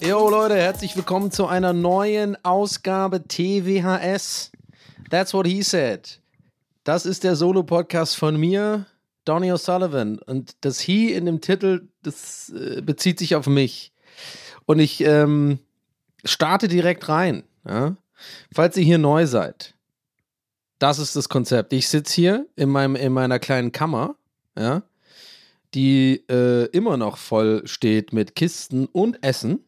Jo Leute, herzlich willkommen zu einer neuen Ausgabe TWHS. That's what he said. Das ist der Solo-Podcast von mir, Donny O'Sullivan. Und das He in dem Titel, das äh, bezieht sich auf mich. Und ich ähm, starte direkt rein. Ja? Falls ihr hier neu seid, das ist das Konzept. Ich sitze hier in, meinem, in meiner kleinen Kammer, ja, die äh, immer noch voll steht mit Kisten und Essen.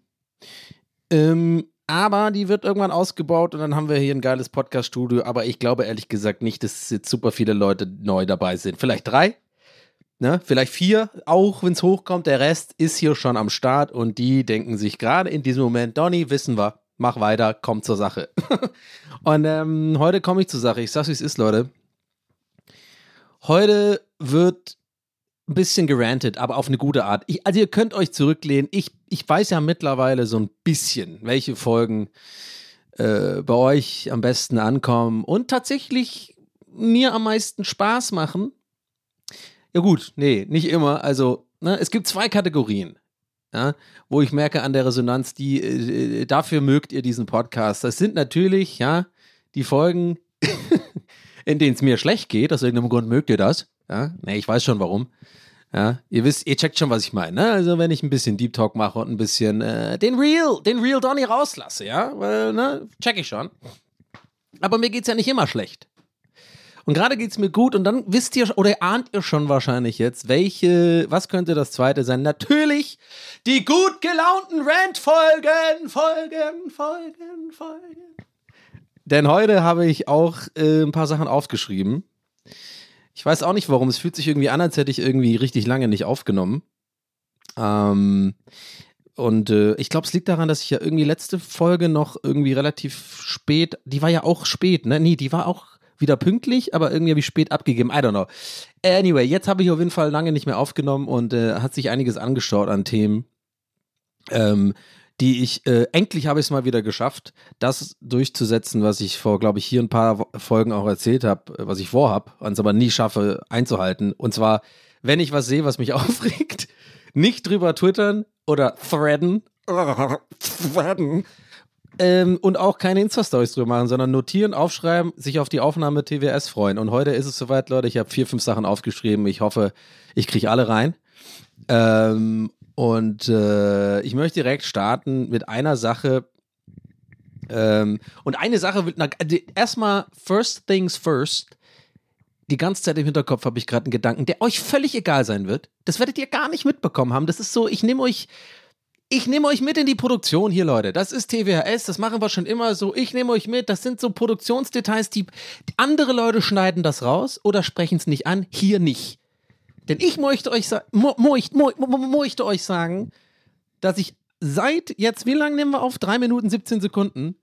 Ähm, aber die wird irgendwann ausgebaut und dann haben wir hier ein geiles Podcast-Studio. Aber ich glaube ehrlich gesagt nicht, dass jetzt super viele Leute neu dabei sind. Vielleicht drei, ne? vielleicht vier, auch wenn es hochkommt. Der Rest ist hier schon am Start und die denken sich gerade in diesem Moment, Donny, wissen wir, mach weiter, komm zur Sache. und ähm, heute komme ich zur Sache. Ich sag's, wie es ist, Leute. Heute wird ein bisschen gerantet, aber auf eine gute Art. Ich, also ihr könnt euch zurücklehnen. Ich, ich weiß ja mittlerweile so ein bisschen, welche Folgen äh, bei euch am besten ankommen und tatsächlich mir am meisten Spaß machen. Ja gut, nee, nicht immer. Also ne, es gibt zwei Kategorien. Ja, wo ich merke an der Resonanz, die äh, dafür mögt ihr diesen Podcast. Das sind natürlich, ja, die Folgen, in denen es mir schlecht geht. Aus irgendeinem Grund mögt ihr das. Ja, nee, ich weiß schon warum. Ja, ihr wisst, ihr checkt schon, was ich meine. Ne? Also, wenn ich ein bisschen Deep Talk mache und ein bisschen äh, den Real, den Real Donny rauslasse, ja, weil, ne, check ich schon. Aber mir geht's ja nicht immer schlecht. Und gerade geht's mir gut und dann wisst ihr oder ahnt ihr schon wahrscheinlich jetzt, welche, was könnte das zweite sein? Natürlich die gut gelaunten Rant-Folgen, Folgen, Folgen, Folgen. Denn heute habe ich auch äh, ein paar Sachen aufgeschrieben. Ich weiß auch nicht warum. Es fühlt sich irgendwie an, als hätte ich irgendwie richtig lange nicht aufgenommen. Ähm, und äh, ich glaube, es liegt daran, dass ich ja irgendwie letzte Folge noch irgendwie relativ spät, die war ja auch spät, ne? Nee, die war auch wieder pünktlich, aber irgendwie habe ich spät abgegeben. I don't know. Anyway, jetzt habe ich auf jeden Fall lange nicht mehr aufgenommen und äh, hat sich einiges angeschaut an Themen. Ähm, die ich, äh, endlich habe ich es mal wieder geschafft, das durchzusetzen, was ich vor, glaube ich, hier ein paar Folgen auch erzählt habe, was ich vorhab, und es aber nie schaffe einzuhalten. Und zwar, wenn ich was sehe, was mich aufregt, nicht drüber twittern oder threaden, threaden, ähm, und auch keine Insta-Stories drüber machen, sondern notieren, aufschreiben, sich auf die Aufnahme TWS freuen. Und heute ist es soweit, Leute. Ich habe vier, fünf Sachen aufgeschrieben. Ich hoffe, ich kriege alle rein. Ähm, und äh, ich möchte direkt starten mit einer Sache. Ähm, und eine Sache na, erstmal, first things first. Die ganze Zeit im Hinterkopf habe ich gerade einen Gedanken, der euch völlig egal sein wird. Das werdet ihr gar nicht mitbekommen haben. Das ist so, ich nehme euch, ich nehme euch mit in die Produktion hier, Leute. Das ist TWHS, das machen wir schon immer so. Ich nehme euch mit. Das sind so Produktionsdetails, die andere Leute schneiden das raus oder sprechen es nicht an. Hier nicht. Denn ich möchte euch, mo möcht- mo mo möchte euch sagen, dass ich seit jetzt, wie lange nehmen wir auf? Drei Minuten 17 Sekunden.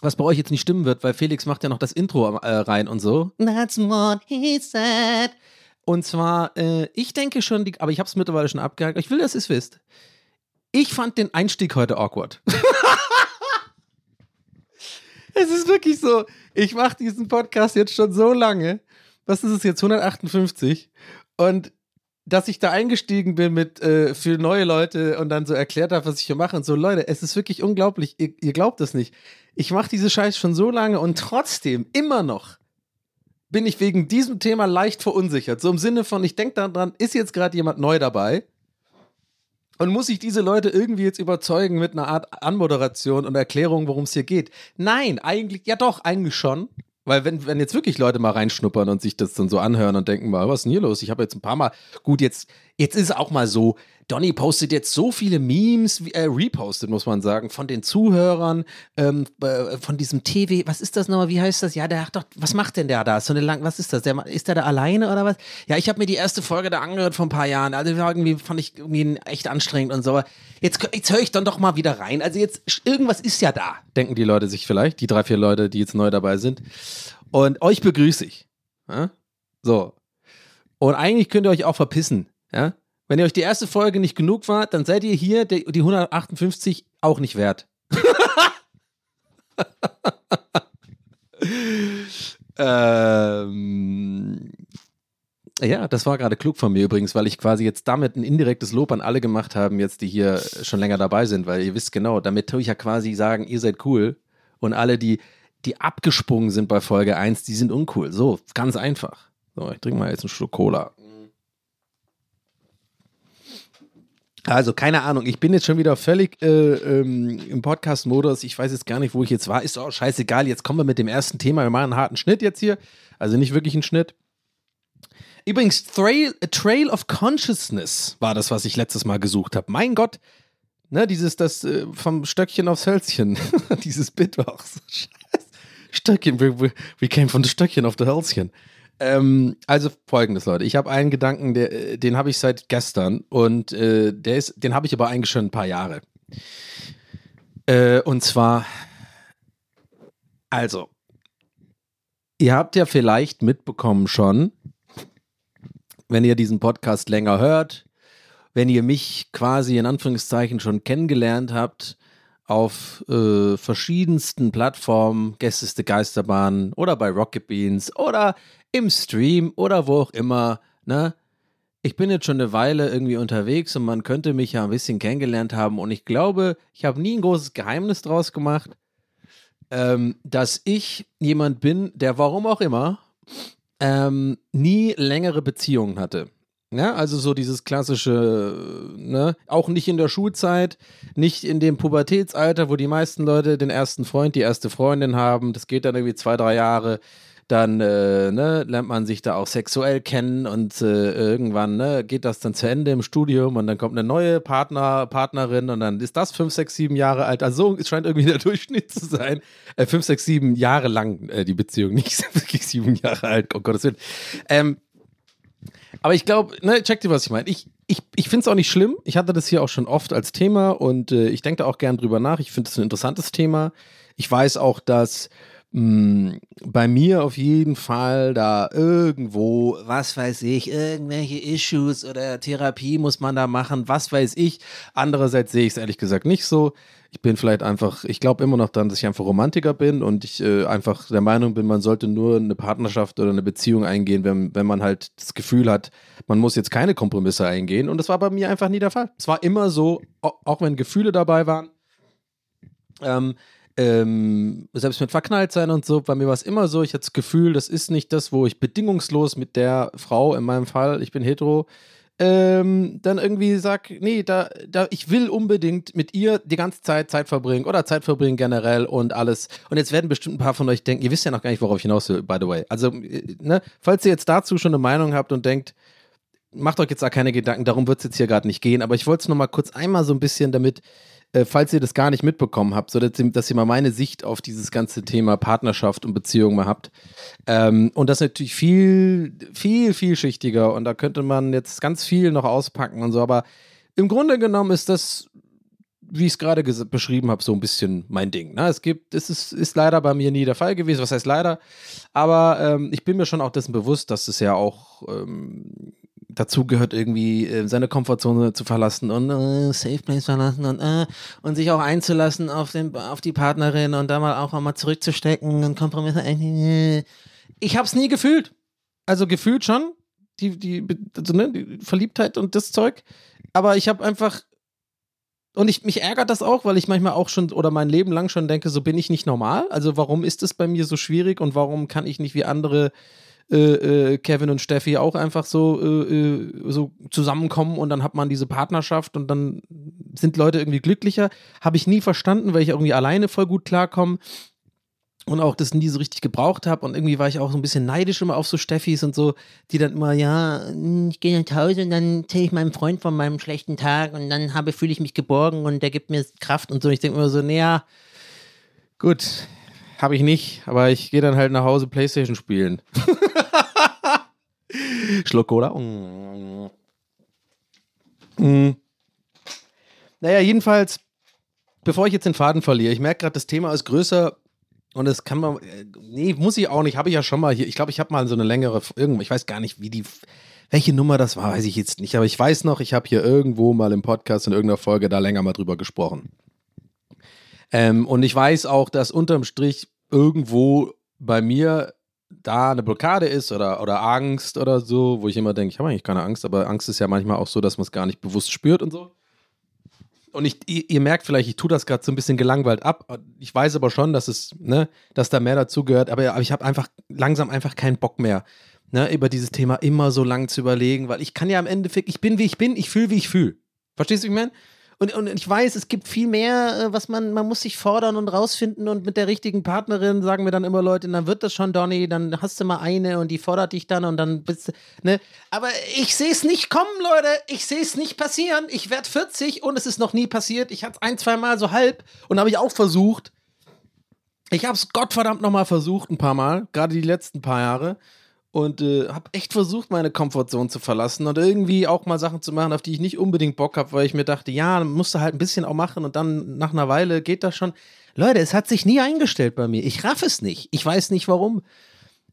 Was bei euch jetzt nicht stimmen wird, weil Felix macht ja noch das Intro äh, rein und so. That's what he said. Und zwar, äh, ich denke schon, die, aber ich habe es mittlerweile schon abgehakt. Ich will, dass ihr es wisst. Ich fand den Einstieg heute awkward. Es ist wirklich so, ich mache diesen Podcast jetzt schon so lange. Was ist es jetzt, 158? Und dass ich da eingestiegen bin mit äh, für neue Leute und dann so erklärt habe, was ich hier mache und so, Leute, es ist wirklich unglaublich. Ihr, ihr glaubt es nicht. Ich mache diese Scheiß schon so lange und trotzdem immer noch bin ich wegen diesem Thema leicht verunsichert. So im Sinne von, ich denke daran, ist jetzt gerade jemand neu dabei? Und muss ich diese Leute irgendwie jetzt überzeugen mit einer Art Anmoderation und Erklärung, worum es hier geht? Nein, eigentlich, ja doch, eigentlich schon. Weil wenn, wenn jetzt wirklich Leute mal reinschnuppern und sich das dann so anhören und denken mal, was ist denn hier los? Ich habe jetzt ein paar Mal, gut, jetzt, jetzt ist es auch mal so, Donny postet jetzt so viele Memes, äh, repostet, muss man sagen, von den Zuhörern, ähm, äh, von diesem TV, was ist das nochmal, wie heißt das? Ja, der hat doch, was macht denn der da? So eine lang, was ist das? Der, ist der da alleine oder was? Ja, ich habe mir die erste Folge da angehört vor ein paar Jahren, also irgendwie fand ich irgendwie echt anstrengend und so. Jetzt, jetzt höre ich dann doch mal wieder rein. Also jetzt, irgendwas ist ja da, denken die Leute sich vielleicht, die drei, vier Leute, die jetzt neu dabei sind. Und euch begrüße ich. Ja? So. Und eigentlich könnt ihr euch auch verpissen. Ja? Wenn ihr euch die erste Folge nicht genug war, dann seid ihr hier die, die 158 auch nicht wert. ähm, ja, das war gerade klug von mir übrigens, weil ich quasi jetzt damit ein indirektes Lob an alle gemacht habe, jetzt die hier schon länger dabei sind, weil ihr wisst genau, damit tue ich ja quasi sagen, ihr seid cool und alle, die, die abgesprungen sind bei Folge 1, die sind uncool. So, ganz einfach. So, ich trinke mal jetzt einen Schluck Cola. Also, keine Ahnung, ich bin jetzt schon wieder völlig äh, ähm, im Podcast-Modus. Ich weiß jetzt gar nicht, wo ich jetzt war. Ist auch scheißegal. Jetzt kommen wir mit dem ersten Thema. Wir machen einen harten Schnitt jetzt hier. Also nicht wirklich einen Schnitt. Übrigens, Trail, A Trail of Consciousness war das, was ich letztes Mal gesucht habe. Mein Gott, ne, dieses, das äh, vom Stöckchen aufs Hölzchen. dieses Bit war auch so scheiße. Stöckchen, we, we came from the Stöckchen auf the Hölzchen. Ähm, also folgendes, Leute. Ich habe einen Gedanken, der, äh, den habe ich seit gestern und äh, der ist, den habe ich aber eigentlich schon ein paar Jahre. Äh, und zwar, also, ihr habt ja vielleicht mitbekommen schon, wenn ihr diesen Podcast länger hört, wenn ihr mich quasi in Anführungszeichen schon kennengelernt habt, auf äh, verschiedensten Plattformen, Gästeste Geisterbahn oder bei Rocket Beans oder im Stream oder wo auch immer, ne? Ich bin jetzt schon eine Weile irgendwie unterwegs und man könnte mich ja ein bisschen kennengelernt haben und ich glaube, ich habe nie ein großes Geheimnis draus gemacht, ähm, dass ich jemand bin, der warum auch immer ähm, nie längere Beziehungen hatte. Ja, also so dieses klassische, ne, auch nicht in der Schulzeit, nicht in dem Pubertätsalter, wo die meisten Leute den ersten Freund, die erste Freundin haben. Das geht dann irgendwie zwei, drei Jahre. Dann äh, ne, lernt man sich da auch sexuell kennen und äh, irgendwann ne, geht das dann zu Ende im Studium und dann kommt eine neue Partner, Partnerin und dann ist das fünf, sechs, sieben Jahre alt. Also es scheint irgendwie der Durchschnitt zu sein. Äh, fünf, sechs, sieben Jahre lang äh, die Beziehung, nicht sieben Jahre alt, um Gottes Willen. Ähm, aber ich glaube, ne, check dir, was ich meine. Ich, ich, ich finde es auch nicht schlimm. Ich hatte das hier auch schon oft als Thema und äh, ich denke da auch gern drüber nach. Ich finde es ein interessantes Thema. Ich weiß auch, dass bei mir auf jeden Fall da irgendwo, was weiß ich, irgendwelche Issues oder Therapie muss man da machen, was weiß ich. Andererseits sehe ich es ehrlich gesagt nicht so. Ich bin vielleicht einfach, ich glaube immer noch daran, dass ich einfach Romantiker bin und ich äh, einfach der Meinung bin, man sollte nur eine Partnerschaft oder eine Beziehung eingehen, wenn, wenn man halt das Gefühl hat, man muss jetzt keine Kompromisse eingehen. Und das war bei mir einfach nie der Fall. Es war immer so, auch wenn Gefühle dabei waren. Ähm, ähm, selbst mit Verknalltsein und so, bei mir war es immer so, ich hatte das Gefühl, das ist nicht das, wo ich bedingungslos mit der Frau, in meinem Fall, ich bin hetero, ähm, dann irgendwie sag, nee, da, da, ich will unbedingt mit ihr die ganze Zeit Zeit verbringen oder Zeit verbringen generell und alles. Und jetzt werden bestimmt ein paar von euch denken, ihr wisst ja noch gar nicht, worauf ich hinaus will, by the way. Also, äh, ne, falls ihr jetzt dazu schon eine Meinung habt und denkt, macht euch jetzt da keine Gedanken, darum wird es jetzt hier gerade nicht gehen, aber ich wollte es nochmal kurz einmal so ein bisschen damit äh, falls ihr das gar nicht mitbekommen habt, so dass, dass, ihr mal meine Sicht auf dieses ganze Thema Partnerschaft und Beziehung mal habt. Ähm, und das ist natürlich viel, viel, vielschichtiger und da könnte man jetzt ganz viel noch auspacken und so, aber im Grunde genommen ist das wie ich es gerade beschrieben habe, so ein bisschen mein Ding. Ne? Es gibt, es ist, ist leider bei mir nie der Fall gewesen. Was heißt leider? Aber ähm, ich bin mir schon auch dessen bewusst, dass es ja auch ähm, dazu gehört irgendwie äh, seine Komfortzone zu verlassen und äh, Safe Place verlassen und, äh, und sich auch einzulassen auf, den, auf die Partnerin und da mal auch mal zurückzustecken und Kompromisse. Äh, ich habe es nie gefühlt. Also gefühlt schon, die, die, also, ne, die Verliebtheit und das Zeug. Aber ich habe einfach und ich, mich ärgert das auch, weil ich manchmal auch schon oder mein Leben lang schon denke, so bin ich nicht normal. Also warum ist es bei mir so schwierig und warum kann ich nicht wie andere äh, äh, Kevin und Steffi auch einfach so, äh, äh, so zusammenkommen und dann hat man diese Partnerschaft und dann sind Leute irgendwie glücklicher. Habe ich nie verstanden, weil ich irgendwie alleine voll gut klarkomme und auch das nie so richtig gebraucht habe und irgendwie war ich auch so ein bisschen neidisch immer auf so Steffis und so, die dann immer, ja, ich gehe nach Hause und dann erzähle ich meinem Freund von meinem schlechten Tag und dann habe fühle ich mich geborgen und der gibt mir Kraft und so. Ich denke immer so, naja, gut, habe ich nicht, aber ich gehe dann halt nach Hause Playstation spielen. Schluck Cola. Mm. Mm. Naja, jedenfalls, bevor ich jetzt den Faden verliere, ich merke gerade, das Thema ist größer und das kann man, äh, nee, muss ich auch nicht, habe ich ja schon mal hier, ich glaube, ich habe mal so eine längere, irgendwo, ich weiß gar nicht, wie die, welche Nummer das war, weiß ich jetzt nicht, aber ich weiß noch, ich habe hier irgendwo mal im Podcast in irgendeiner Folge da länger mal drüber gesprochen. Ähm, und ich weiß auch, dass unterm Strich irgendwo bei mir da eine Blockade ist oder, oder Angst oder so, wo ich immer denke, ich habe eigentlich keine Angst, aber Angst ist ja manchmal auch so, dass man es gar nicht bewusst spürt und so. Und ich, ihr, ihr merkt vielleicht, ich tue das gerade so ein bisschen gelangweilt ab. Ich weiß aber schon, dass es, ne, dass da mehr dazu gehört, aber, aber ich habe einfach langsam einfach keinen Bock mehr, ne, über dieses Thema immer so lang zu überlegen, weil ich kann ja im Endeffekt, ich bin wie ich bin, ich fühle wie ich fühle. Verstehst du, wie ich meine? Und, und ich weiß, es gibt viel mehr, äh, was man, man muss sich fordern und rausfinden und mit der richtigen Partnerin sagen wir dann immer Leute, dann wird das schon, Donny, dann hast du mal eine und die fordert dich dann und dann bist du, ne? Aber ich sehe es nicht kommen, Leute. Ich sehe es nicht passieren. Ich werde 40 und es ist noch nie passiert. Ich hatte es ein, zwei Mal so halb und habe ich auch versucht. Ich habe es Gottverdammt nochmal versucht, ein paar Mal, gerade die letzten paar Jahre und äh, habe echt versucht, meine Komfortzone zu verlassen und irgendwie auch mal Sachen zu machen, auf die ich nicht unbedingt Bock habe, weil ich mir dachte, ja, musst du halt ein bisschen auch machen und dann nach einer Weile geht das schon. Leute, es hat sich nie eingestellt bei mir. Ich raff es nicht. Ich weiß nicht warum.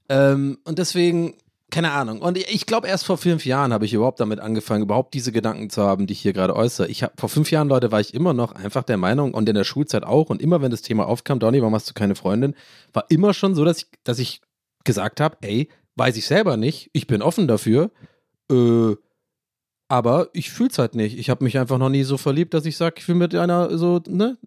Ähm, und deswegen, keine Ahnung. Und ich glaube, erst vor fünf Jahren habe ich überhaupt damit angefangen, überhaupt diese Gedanken zu haben, die ich hier gerade äußere. Ich hab, vor fünf Jahren, Leute, war ich immer noch einfach der Meinung und in der Schulzeit auch und immer, wenn das Thema aufkam, Donny, warum hast du keine Freundin, war immer schon so, dass ich, dass ich gesagt habe, ey, Weiß ich selber nicht. Ich bin offen dafür. Äh, aber ich fühle es halt nicht. Ich habe mich einfach noch nie so verliebt, dass ich sage, ich will mit einer so, ne?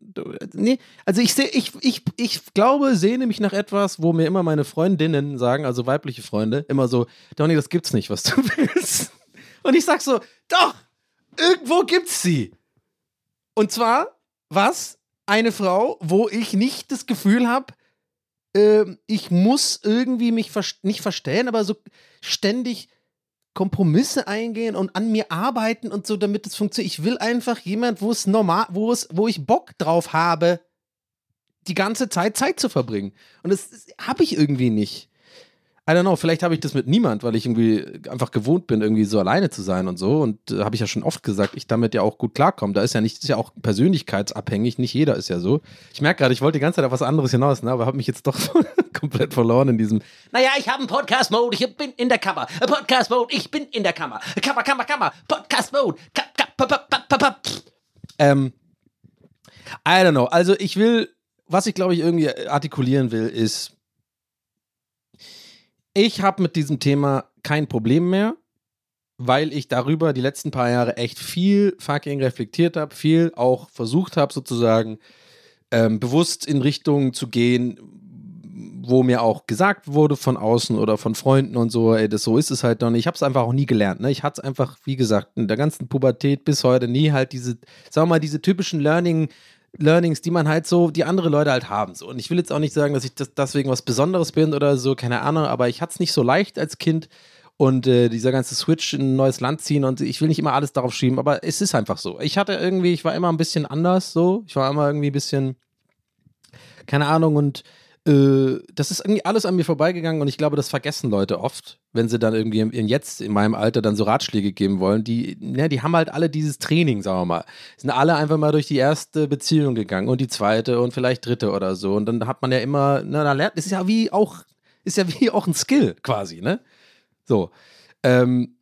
Nee, also ich sehe, ich, ich, ich glaube, sehne mich nach etwas, wo mir immer meine Freundinnen sagen, also weibliche Freunde, immer so, Donny, das gibt's nicht, was du willst. Und ich sag so, doch, irgendwo gibt's sie. Und zwar, was? Eine Frau, wo ich nicht das Gefühl habe, äh, ich muss irgendwie mich ver nicht verstellen, aber so ständig Kompromisse eingehen und an mir arbeiten und so, damit es funktioniert. Ich will einfach jemand, wo es normal, wo es, wo ich Bock drauf habe, die ganze Zeit Zeit zu verbringen. Und das, das habe ich irgendwie nicht. I don't know, vielleicht habe ich das mit niemand, weil ich irgendwie einfach gewohnt bin, irgendwie so alleine zu sein und so. Und äh, habe ich ja schon oft gesagt, ich damit ja auch gut klarkomme. Da ist ja nicht, ist ja auch persönlichkeitsabhängig, nicht jeder ist ja so. Ich merke gerade, ich wollte die ganze Zeit auf was anderes hinaus, ne, aber habe mich jetzt doch komplett verloren in diesem. Naja, ich habe einen Podcast-Mode, ich bin in der Kammer. Podcast-Mode, ich bin in der Kammer. Kammer, Kammer, Kammer. Podcast-Mode. Ähm, I don't know. Also ich will, was ich glaube ich irgendwie artikulieren will, ist, ich habe mit diesem Thema kein Problem mehr, weil ich darüber die letzten paar Jahre echt viel fucking reflektiert habe, viel auch versucht habe, sozusagen ähm, bewusst in Richtungen zu gehen, wo mir auch gesagt wurde von außen oder von Freunden und so, ey, das so ist es halt nicht. Ich habe es einfach auch nie gelernt. Ne? Ich hatte es einfach, wie gesagt, in der ganzen Pubertät bis heute nie halt diese, sagen wir mal, diese typischen Learning- Learnings, die man halt so, die andere Leute halt haben. So. Und ich will jetzt auch nicht sagen, dass ich das, deswegen was Besonderes bin oder so, keine Ahnung, aber ich hatte es nicht so leicht als Kind und äh, dieser ganze Switch in ein neues Land ziehen und ich will nicht immer alles darauf schieben, aber es ist einfach so. Ich hatte irgendwie, ich war immer ein bisschen anders so, ich war immer irgendwie ein bisschen, keine Ahnung und äh, das ist irgendwie alles an mir vorbeigegangen und ich glaube, das vergessen Leute oft, wenn sie dann irgendwie in, jetzt in meinem Alter dann so Ratschläge geben wollen. Die, ja, die haben halt alle dieses Training, sagen wir mal. Sind alle einfach mal durch die erste Beziehung gegangen und die zweite und vielleicht dritte oder so. Und dann hat man ja immer, na, da lernt, ist ja wie auch, ist ja wie auch ein Skill quasi, ne? So. Ähm,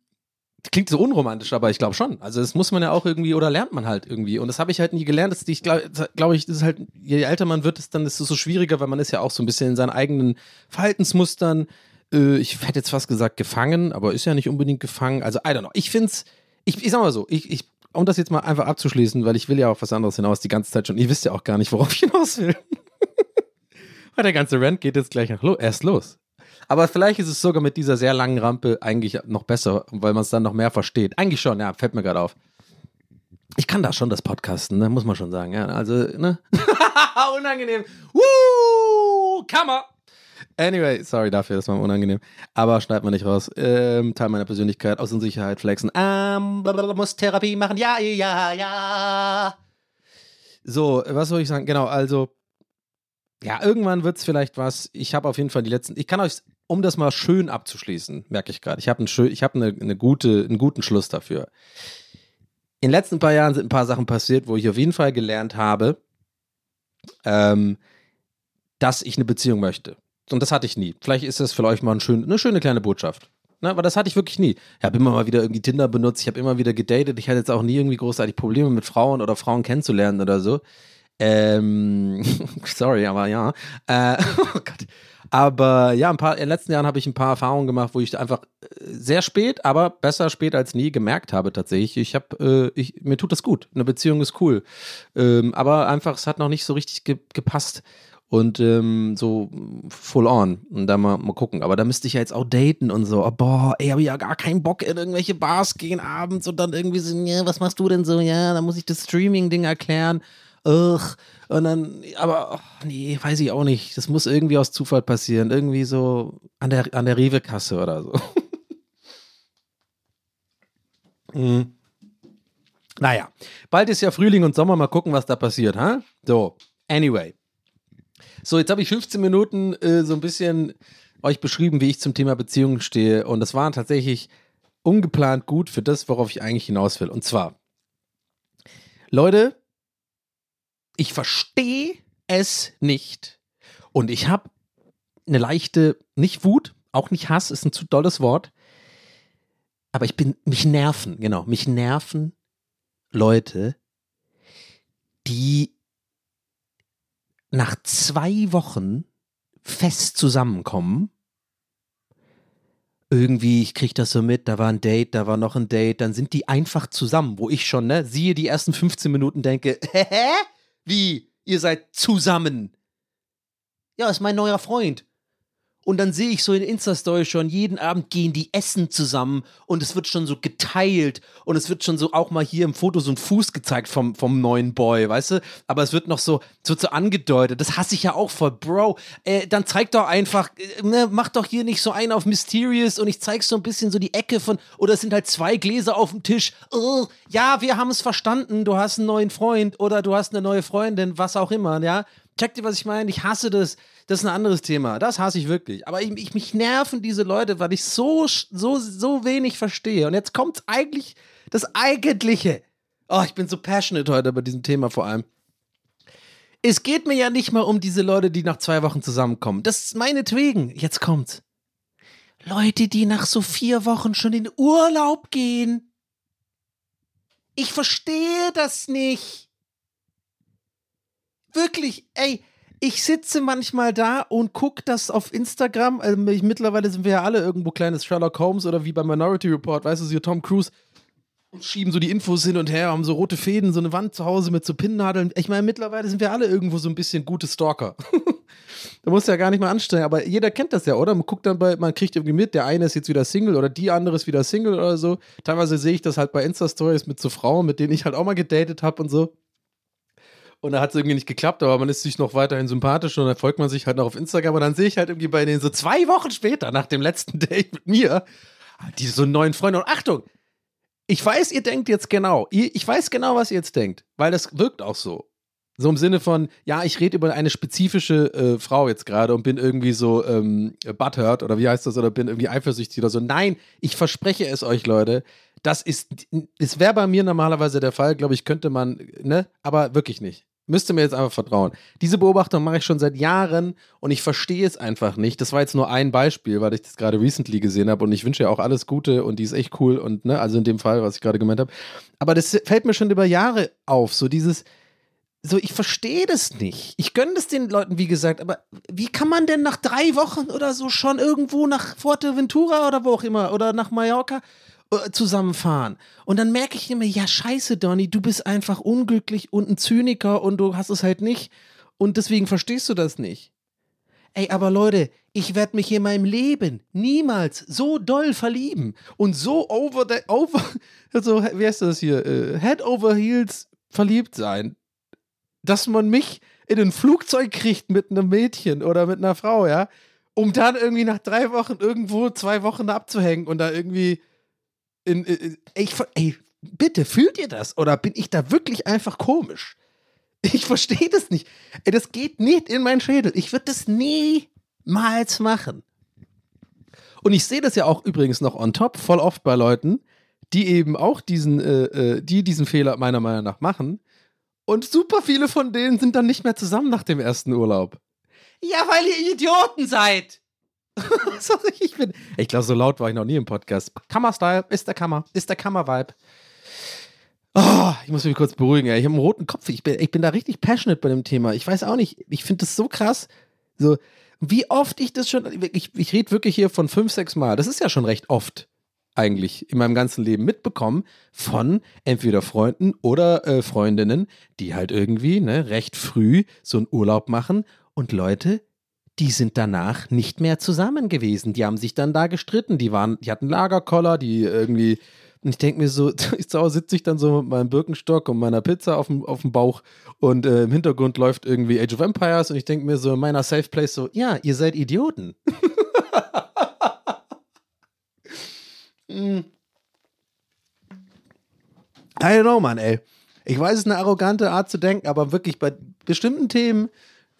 Klingt so unromantisch, aber ich glaube schon. Also das muss man ja auch irgendwie oder lernt man halt irgendwie. Und das habe ich halt nie gelernt. Das, ich glaube, glaub ich, das ist halt, je älter man wird, dann ist es so schwieriger, weil man ist ja auch so ein bisschen in seinen eigenen Verhaltensmustern. Äh, ich hätte jetzt fast gesagt gefangen, aber ist ja nicht unbedingt gefangen. Also I don't know. Ich finde es, ich, ich sag mal so, ich, ich, um das jetzt mal einfach abzuschließen, weil ich will ja auf was anderes hinaus die ganze Zeit schon. Ihr wisst ja auch gar nicht, worauf ich hinaus will. weil der ganze Rant geht jetzt gleich nach, erst los. Aber vielleicht ist es sogar mit dieser sehr langen Rampe eigentlich noch besser, weil man es dann noch mehr versteht. Eigentlich schon, ja, fällt mir gerade auf. Ich kann da schon das Podcasten, ne? muss man schon sagen. Ja, also, ne? unangenehm. Woo! Kammer! Anyway, sorry dafür, das war unangenehm. Aber schneid man nicht raus. Ähm, Teil meiner Persönlichkeit, aus Unsicherheit flexen. Ähm, muss Therapie machen. Ja, ja, ja. So, was soll ich sagen? Genau, also ja, irgendwann wird es vielleicht was. Ich habe auf jeden Fall die letzten. Ich kann euch, um das mal schön abzuschließen, merke ich gerade. Ich habe hab eine, eine gute, einen guten Schluss dafür. In den letzten paar Jahren sind ein paar Sachen passiert, wo ich auf jeden Fall gelernt habe, ähm, dass ich eine Beziehung möchte. Und das hatte ich nie. Vielleicht ist das für euch mal ein schön, eine schöne kleine Botschaft. Ne, aber das hatte ich wirklich nie. Ich habe immer mal wieder irgendwie Tinder benutzt, ich habe immer wieder gedatet, ich hatte jetzt auch nie irgendwie großartig Probleme mit Frauen oder Frauen kennenzulernen oder so. Ähm, sorry, aber ja. Äh, oh Gott. Aber ja, ein paar, in den letzten Jahren habe ich ein paar Erfahrungen gemacht, wo ich einfach äh, sehr spät, aber besser spät als nie gemerkt habe tatsächlich. Ich habe, äh, mir tut das gut. Eine Beziehung ist cool. Ähm, aber einfach, es hat noch nicht so richtig ge gepasst. Und ähm, so full on. Und da mal, mal gucken. Aber da müsste ich ja jetzt auch daten und so. Oh, boah, ey, habe ich ja gar keinen Bock in irgendwelche Bars gehen abends und dann irgendwie so, ja, was machst du denn so? Ja, da muss ich das Streaming-Ding erklären ugh. Und dann, aber oh, nee, weiß ich auch nicht. Das muss irgendwie aus Zufall passieren. Irgendwie so an der, an der Rewe-Kasse oder so. hm. Naja, bald ist ja Frühling und Sommer. Mal gucken, was da passiert, ha? So, anyway. So, jetzt habe ich 15 Minuten äh, so ein bisschen euch beschrieben, wie ich zum Thema Beziehungen stehe. Und das war tatsächlich ungeplant gut für das, worauf ich eigentlich hinaus will. Und zwar, Leute, ich verstehe es nicht. Und ich habe eine leichte, nicht Wut, auch nicht Hass, ist ein zu dolles Wort. Aber ich bin, mich nerven, genau, mich nerven Leute, die nach zwei Wochen fest zusammenkommen. Irgendwie, ich kriege das so mit, da war ein Date, da war noch ein Date, dann sind die einfach zusammen, wo ich schon, ne, siehe die ersten 15 Minuten denke, hä? Wie? Ihr seid zusammen? Ja, ist mein neuer Freund. Und dann sehe ich so in Insta-Story schon, jeden Abend gehen die essen zusammen und es wird schon so geteilt und es wird schon so auch mal hier im Foto so ein Fuß gezeigt vom, vom neuen Boy, weißt du? Aber es wird noch so, so, so angedeutet. Das hasse ich ja auch voll, Bro. Äh, dann zeig doch einfach, äh, ne, mach doch hier nicht so einen auf Mysterious und ich zeig so ein bisschen so die Ecke von, oder es sind halt zwei Gläser auf dem Tisch. Oh, ja, wir haben es verstanden, du hast einen neuen Freund oder du hast eine neue Freundin, was auch immer, ja? Checkt ihr, was ich meine? Ich hasse das. Das ist ein anderes Thema. Das hasse ich wirklich. Aber ich, ich, mich nerven diese Leute, weil ich so, so, so wenig verstehe. Und jetzt kommt eigentlich das Eigentliche. Oh, ich bin so passionate heute bei diesem Thema vor allem. Es geht mir ja nicht mal um diese Leute, die nach zwei Wochen zusammenkommen. Das ist meinetwegen. Jetzt kommt's. Leute, die nach so vier Wochen schon in Urlaub gehen. Ich verstehe das nicht. Wirklich, ey, ich sitze manchmal da und gucke das auf Instagram. Also ich, mittlerweile sind wir ja alle irgendwo kleines Sherlock Holmes oder wie bei Minority Report, weißt du, so Tom Cruise und schieben so die Infos hin und her, haben so rote Fäden, so eine Wand zu Hause mit so Pinnnadeln. Ich meine, mittlerweile sind wir alle irgendwo so ein bisschen gute Stalker. da musst du ja gar nicht mal anstrengen, aber jeder kennt das ja, oder? Man guckt dann bei, man kriegt irgendwie mit, der eine ist jetzt wieder Single oder die andere ist wieder Single oder so. Teilweise sehe ich das halt bei Insta-Stories mit so Frauen, mit denen ich halt auch mal gedatet habe und so. Und da hat es irgendwie nicht geklappt, aber man ist sich noch weiterhin sympathisch und dann folgt man sich halt noch auf Instagram. Und dann sehe ich halt irgendwie bei denen so zwei Wochen später, nach dem letzten Date mit mir, die so einen neuen Freund. Und Achtung, ich weiß, ihr denkt jetzt genau. Ich weiß genau, was ihr jetzt denkt, weil das wirkt auch so. So im Sinne von, ja, ich rede über eine spezifische äh, Frau jetzt gerade und bin irgendwie so ähm, butthurt oder wie heißt das oder bin irgendwie eifersüchtig oder so. Nein, ich verspreche es euch, Leute. Das ist, es wäre bei mir normalerweise der Fall, glaube ich, könnte man, ne, aber wirklich nicht. Müsst ihr mir jetzt einfach vertrauen. Diese Beobachtung mache ich schon seit Jahren und ich verstehe es einfach nicht. Das war jetzt nur ein Beispiel, weil ich das gerade recently gesehen habe und ich wünsche ihr auch alles Gute und die ist echt cool und ne, also in dem Fall, was ich gerade gemeint habe. Aber das fällt mir schon über Jahre auf, so dieses, so, ich verstehe das nicht. Ich gönne das den Leuten, wie gesagt, aber wie kann man denn nach drei Wochen oder so schon irgendwo nach Fuerteventura oder wo auch immer oder nach Mallorca zusammenfahren? Und dann merke ich immer, ja, scheiße, Donny, du bist einfach unglücklich und ein Zyniker und du hast es halt nicht. Und deswegen verstehst du das nicht. Ey, aber Leute, ich werde mich in meinem Leben niemals so doll verlieben und so over the, over, so, wie heißt das hier, äh, head over heels verliebt sein dass man mich in ein Flugzeug kriegt mit einem Mädchen oder mit einer Frau, ja, um dann irgendwie nach drei Wochen irgendwo zwei Wochen abzuhängen und da irgendwie in, in ich, ey, bitte, fühlt ihr das? Oder bin ich da wirklich einfach komisch? Ich verstehe das nicht. Ey, das geht nicht in meinen Schädel. Ich würde das niemals machen. Und ich sehe das ja auch übrigens noch on top voll oft bei Leuten, die eben auch diesen, äh, äh die diesen Fehler meiner Meinung nach machen, und super viele von denen sind dann nicht mehr zusammen nach dem ersten Urlaub. Ja, weil ihr Idioten seid. Sorry, ich bin. Ich glaube, so laut war ich noch nie im Podcast. Kammer-Style ist der Kammer, ist der Kammer-Vibe. Oh, ich muss mich kurz beruhigen. Ey. Ich habe einen roten Kopf. Ich bin, ich bin da richtig passionate bei dem Thema. Ich weiß auch nicht. Ich finde das so krass. So, wie oft ich das schon. Ich, ich rede wirklich hier von fünf, sechs Mal. Das ist ja schon recht oft eigentlich in meinem ganzen Leben mitbekommen von entweder Freunden oder äh, Freundinnen, die halt irgendwie ne, recht früh so einen Urlaub machen und Leute, die sind danach nicht mehr zusammen gewesen. Die haben sich dann da gestritten. Die waren, die hatten Lagerkoller, die irgendwie. Und ich denke mir so, zu Hause sitze ich dann so mit meinem Birkenstock und meiner Pizza auf dem, auf dem Bauch und äh, im Hintergrund läuft irgendwie Age of Empires und ich denke mir so in meiner Safe Place so, ja, ihr seid Idioten. Hm. I don't know, Mann, ey. Ich weiß, es ist eine arrogante Art zu denken, aber wirklich bei bestimmten Themen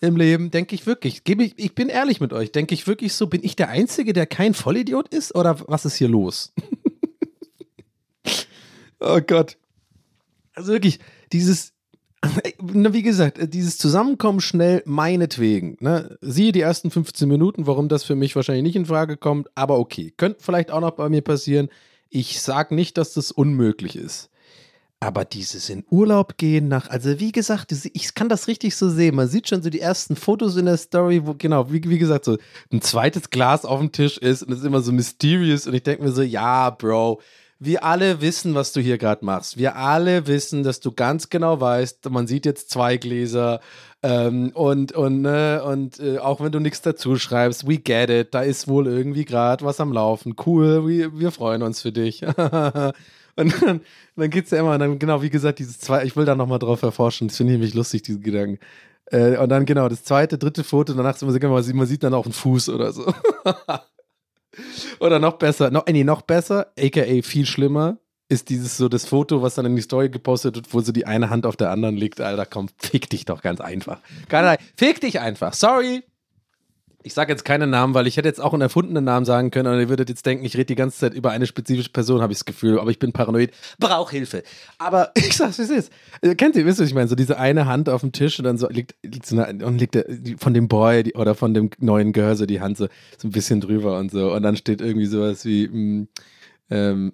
im Leben denke ich wirklich, gebe ich, ich bin ehrlich mit euch, denke ich wirklich so, bin ich der Einzige, der kein Vollidiot ist oder was ist hier los? oh Gott. Also wirklich, dieses, wie gesagt, dieses Zusammenkommen schnell meinetwegen. Ne? Siehe die ersten 15 Minuten, warum das für mich wahrscheinlich nicht in Frage kommt, aber okay. Könnte vielleicht auch noch bei mir passieren. Ich sage nicht, dass das unmöglich ist. Aber dieses in Urlaub gehen nach, also wie gesagt, ich kann das richtig so sehen. Man sieht schon so die ersten Fotos in der Story, wo, genau, wie, wie gesagt, so ein zweites Glas auf dem Tisch ist und es ist immer so mysterious und ich denke mir so, ja, Bro, wir alle wissen, was du hier gerade machst. Wir alle wissen, dass du ganz genau weißt, man sieht jetzt zwei Gläser ähm, und, und, ne, und äh, auch wenn du nichts dazu schreibst, we get it, da ist wohl irgendwie gerade was am Laufen. Cool, wir, wir freuen uns für dich. und dann, dann geht es ja immer, dann, genau, wie gesagt, dieses zwei, ich will da nochmal drauf erforschen, das finde ich nämlich lustig, diese Gedanken. Äh, und dann genau, das zweite, dritte Foto, danach sieht man, man sieht dann auch einen Fuß oder so. Oder noch besser, noch, nee, noch besser, aka viel schlimmer, ist dieses so das Foto, was dann in die Story gepostet wird, wo so die eine Hand auf der anderen liegt. Alter, komm, fick dich doch ganz einfach. Keine, fick dich einfach. Sorry. Ich sage jetzt keine Namen, weil ich hätte jetzt auch einen erfundenen Namen sagen können und ihr würdet jetzt denken, ich rede die ganze Zeit über eine spezifische Person, habe ich das Gefühl, aber ich bin paranoid, brauche Hilfe. Aber ich sag's, wie es ist. Äh, kennt ihr, wisst ihr, was ich meine? So diese eine Hand auf dem Tisch und dann so liegt, liegt so eine, und liegt der, von dem Boy die, oder von dem neuen Girl so die Hand so, so ein bisschen drüber und so. Und dann steht irgendwie sowas wie, mm, ähm,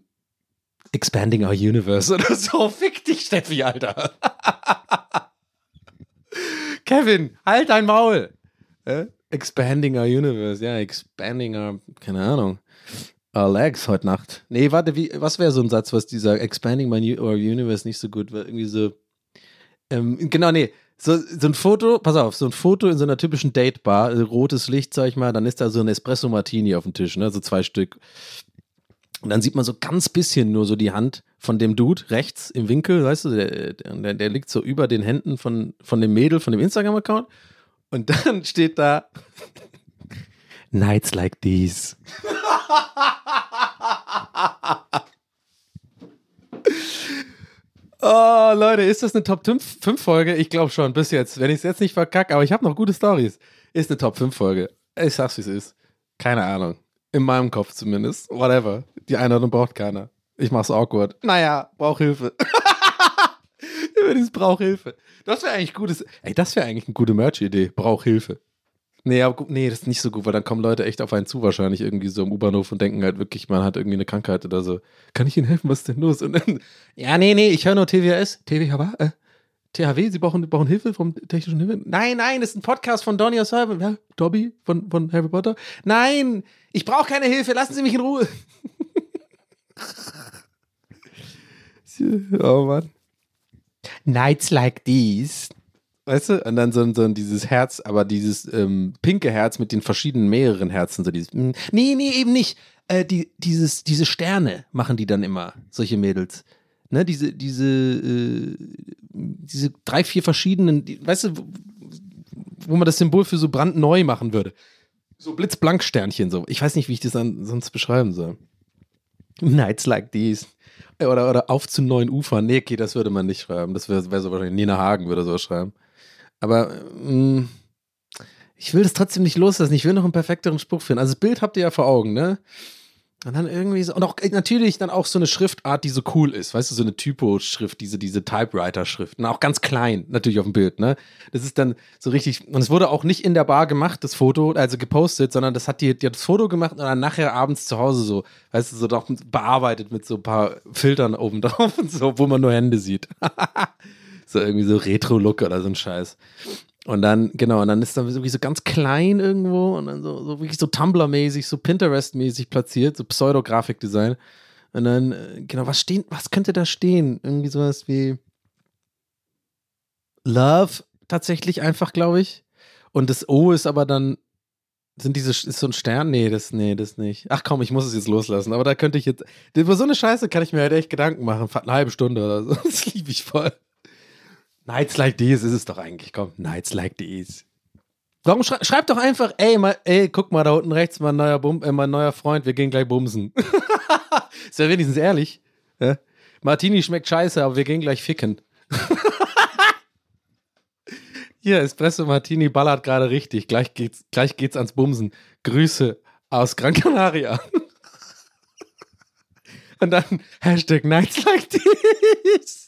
Expanding our universe oder so. Fick dich, Steffi, Alter. Kevin, halt dein Maul. Äh? Expanding our universe, ja, expanding our, keine Ahnung, our legs heute Nacht. Nee, warte, wie, was wäre so ein Satz, was dieser expanding my our universe nicht so gut war? Irgendwie so, ähm, genau, nee, so, so ein Foto, pass auf, so ein Foto in so einer typischen Datebar, also rotes Licht, sag ich mal, dann ist da so ein Espresso Martini auf dem Tisch, ne, so zwei Stück. Und dann sieht man so ganz bisschen nur so die Hand von dem Dude rechts im Winkel, weißt du, der, der, der liegt so über den Händen von, von dem Mädel, von dem Instagram-Account. Und dann steht da Nights like these. oh, Leute, ist das eine Top 5 Folge? Ich glaube schon, bis jetzt. Wenn ich es jetzt nicht verkacke, aber ich habe noch gute Stories. Ist eine Top 5 Folge. Ich sag's, wie es ist. Keine Ahnung. In meinem Kopf zumindest. Whatever. Die Einladung braucht keiner. Ich mach's awkward. Naja, brauch Hilfe. Das braucht Hilfe. Das wäre eigentlich gutes. Ey, das wäre eigentlich eine gute Merch-Idee. Braucht Hilfe. Nee, aber, nee, das ist nicht so gut, weil dann kommen Leute echt auf einen zu, wahrscheinlich irgendwie so im U-Bahnhof und denken halt wirklich, man hat irgendwie eine Krankheit oder so. Kann ich Ihnen helfen? Was ist denn los? Und dann, ja, nee, nee, ich höre nur TWS. TWH, äh, THW, Sie brauchen, brauchen Hilfe vom technischen Hilfe? Nein, nein, das ist ein Podcast von Donny O'Sullivan. Ja, Dobby von, von Harry Potter. Nein, ich brauche keine Hilfe, lassen Sie mich in Ruhe. oh Mann. Nights like these. Weißt du? Und dann so, so dieses Herz, aber dieses ähm, pinke Herz mit den verschiedenen mehreren Herzen. So dieses, mm, nee, nee, eben nicht. Äh, die, dieses, diese Sterne machen die dann immer, solche Mädels. Ne, diese, diese, äh, diese drei, vier verschiedenen, die, weißt du, wo, man das Symbol für so brandneu machen würde. So Blitzblank-Sternchen, so. Ich weiß nicht, wie ich das dann sonst beschreiben soll. Nights like these. Oder, oder auf zu neuen Ufern. Nee, okay, das würde man nicht schreiben. Das wäre wär so wahrscheinlich Nina Hagen würde so schreiben. Aber ähm, ich will das trotzdem nicht loslassen. Ich will noch einen perfekteren Spruch finden. Also das Bild habt ihr ja vor Augen, ne? Und dann irgendwie so, und auch äh, natürlich dann auch so eine Schriftart, die so cool ist, weißt du, so eine Typo-Schrift, diese, diese Typewriter-Schrift. Und auch ganz klein, natürlich auf dem Bild, ne? Das ist dann so richtig, und es wurde auch nicht in der Bar gemacht, das Foto, also gepostet, sondern das hat die, die hat das Foto gemacht und dann nachher abends zu Hause so, weißt du, so doch bearbeitet mit so ein paar Filtern oben drauf und so, wo man nur Hände sieht. so irgendwie so Retro-Look oder so ein Scheiß. Und dann, genau, und dann ist dann irgendwie so ganz klein irgendwo und dann so, so wirklich so Tumblr-mäßig, so Pinterest-mäßig platziert, so Pseudo-Grafikdesign. Und dann, äh, genau, was stehen, was könnte da stehen? Irgendwie sowas wie Love tatsächlich einfach, glaube ich. Und das O ist aber dann, sind diese, ist so ein Stern? Nee, das, nee, das nicht. Ach komm, ich muss es jetzt loslassen. Aber da könnte ich jetzt, über so eine Scheiße kann ich mir halt echt Gedanken machen. Eine halbe Stunde oder so. Das liebe ich voll. Nights like these ist es doch eigentlich. Komm, Nights like these. Warum schrei schreib doch einfach, ey, mal, ey, guck mal, da unten rechts mein neuer, Bum äh, mein neuer Freund, wir gehen gleich bumsen. ist ja wenigstens ehrlich. Ja? Martini schmeckt scheiße, aber wir gehen gleich ficken. Hier, Espresso Martini ballert gerade richtig. Gleich geht's, gleich geht's ans Bumsen. Grüße aus Gran Canaria. Und dann Hashtag Nights like this.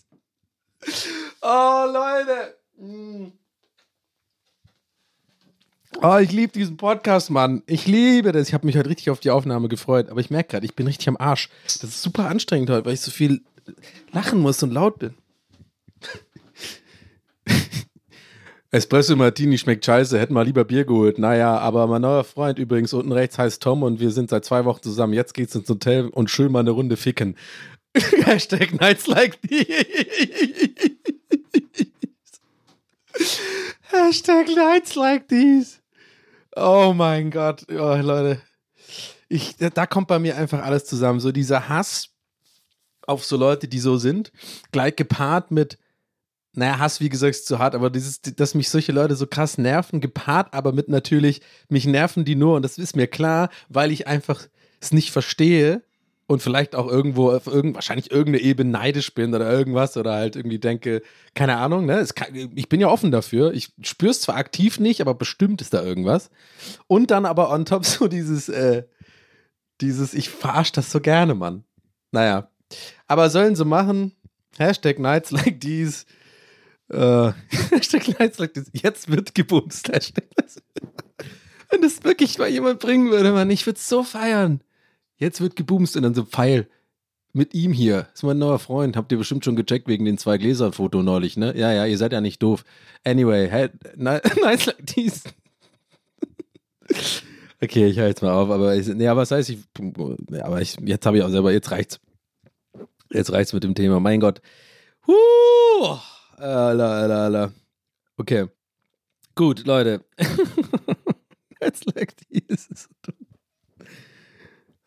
Oh, Leute. Mm. Oh, ich liebe diesen Podcast, Mann. Ich liebe das. Ich habe mich heute richtig auf die Aufnahme gefreut. Aber ich merke gerade, ich bin richtig am Arsch. Das ist super anstrengend heute, weil ich so viel lachen muss und laut bin. Espresso Martini schmeckt scheiße, hätten wir lieber Bier geholt. Naja, aber mein neuer Freund übrigens unten rechts heißt Tom und wir sind seit zwei Wochen zusammen. Jetzt geht's ins Hotel und schön mal eine Runde ficken. Hashtag Nights like these. Hashtag Nights like these. Oh mein Gott, oh, Leute. Ich, da, kommt bei mir einfach alles zusammen. So dieser Hass auf so Leute, die so sind, gleich gepaart mit naja, Hass, wie gesagt, ist zu hart, aber dieses, dass mich solche Leute so krass nerven, gepaart aber mit natürlich, mich nerven die nur, und das ist mir klar, weil ich einfach es nicht verstehe und vielleicht auch irgendwo auf irgend, wahrscheinlich irgendeine Ebene neidisch bin oder irgendwas oder halt irgendwie denke, keine Ahnung, ne? Kann, ich bin ja offen dafür. Ich spüre es zwar aktiv nicht, aber bestimmt ist da irgendwas. Und dann aber on top so dieses, äh, dieses, ich verarsche das so gerne, Mann. Naja. Aber sollen sie machen. Hashtag Nights like these. Äh, Hashtag Nights like this. Jetzt wird gebumst. Hashtag. Wenn das wirklich mal jemand bringen würde, Mann, ich würde es so feiern. Jetzt wird gebumst und dann so Pfeil. Mit ihm hier. Ist mein neuer Freund. Habt ihr bestimmt schon gecheckt wegen den zwei Gläser-Foto neulich, ne? Ja, ja, ihr seid ja nicht doof. Anyway, hey, nice like these. Okay, ich höre jetzt mal auf, aber ich, nee, aber das heißt, ich, aber ich, jetzt habe ich auch selber, jetzt reicht's. Jetzt reicht's mit dem Thema, mein Gott. Huh, Alter, Alter, Alter. Okay. Gut, Leute. Jetzt like this.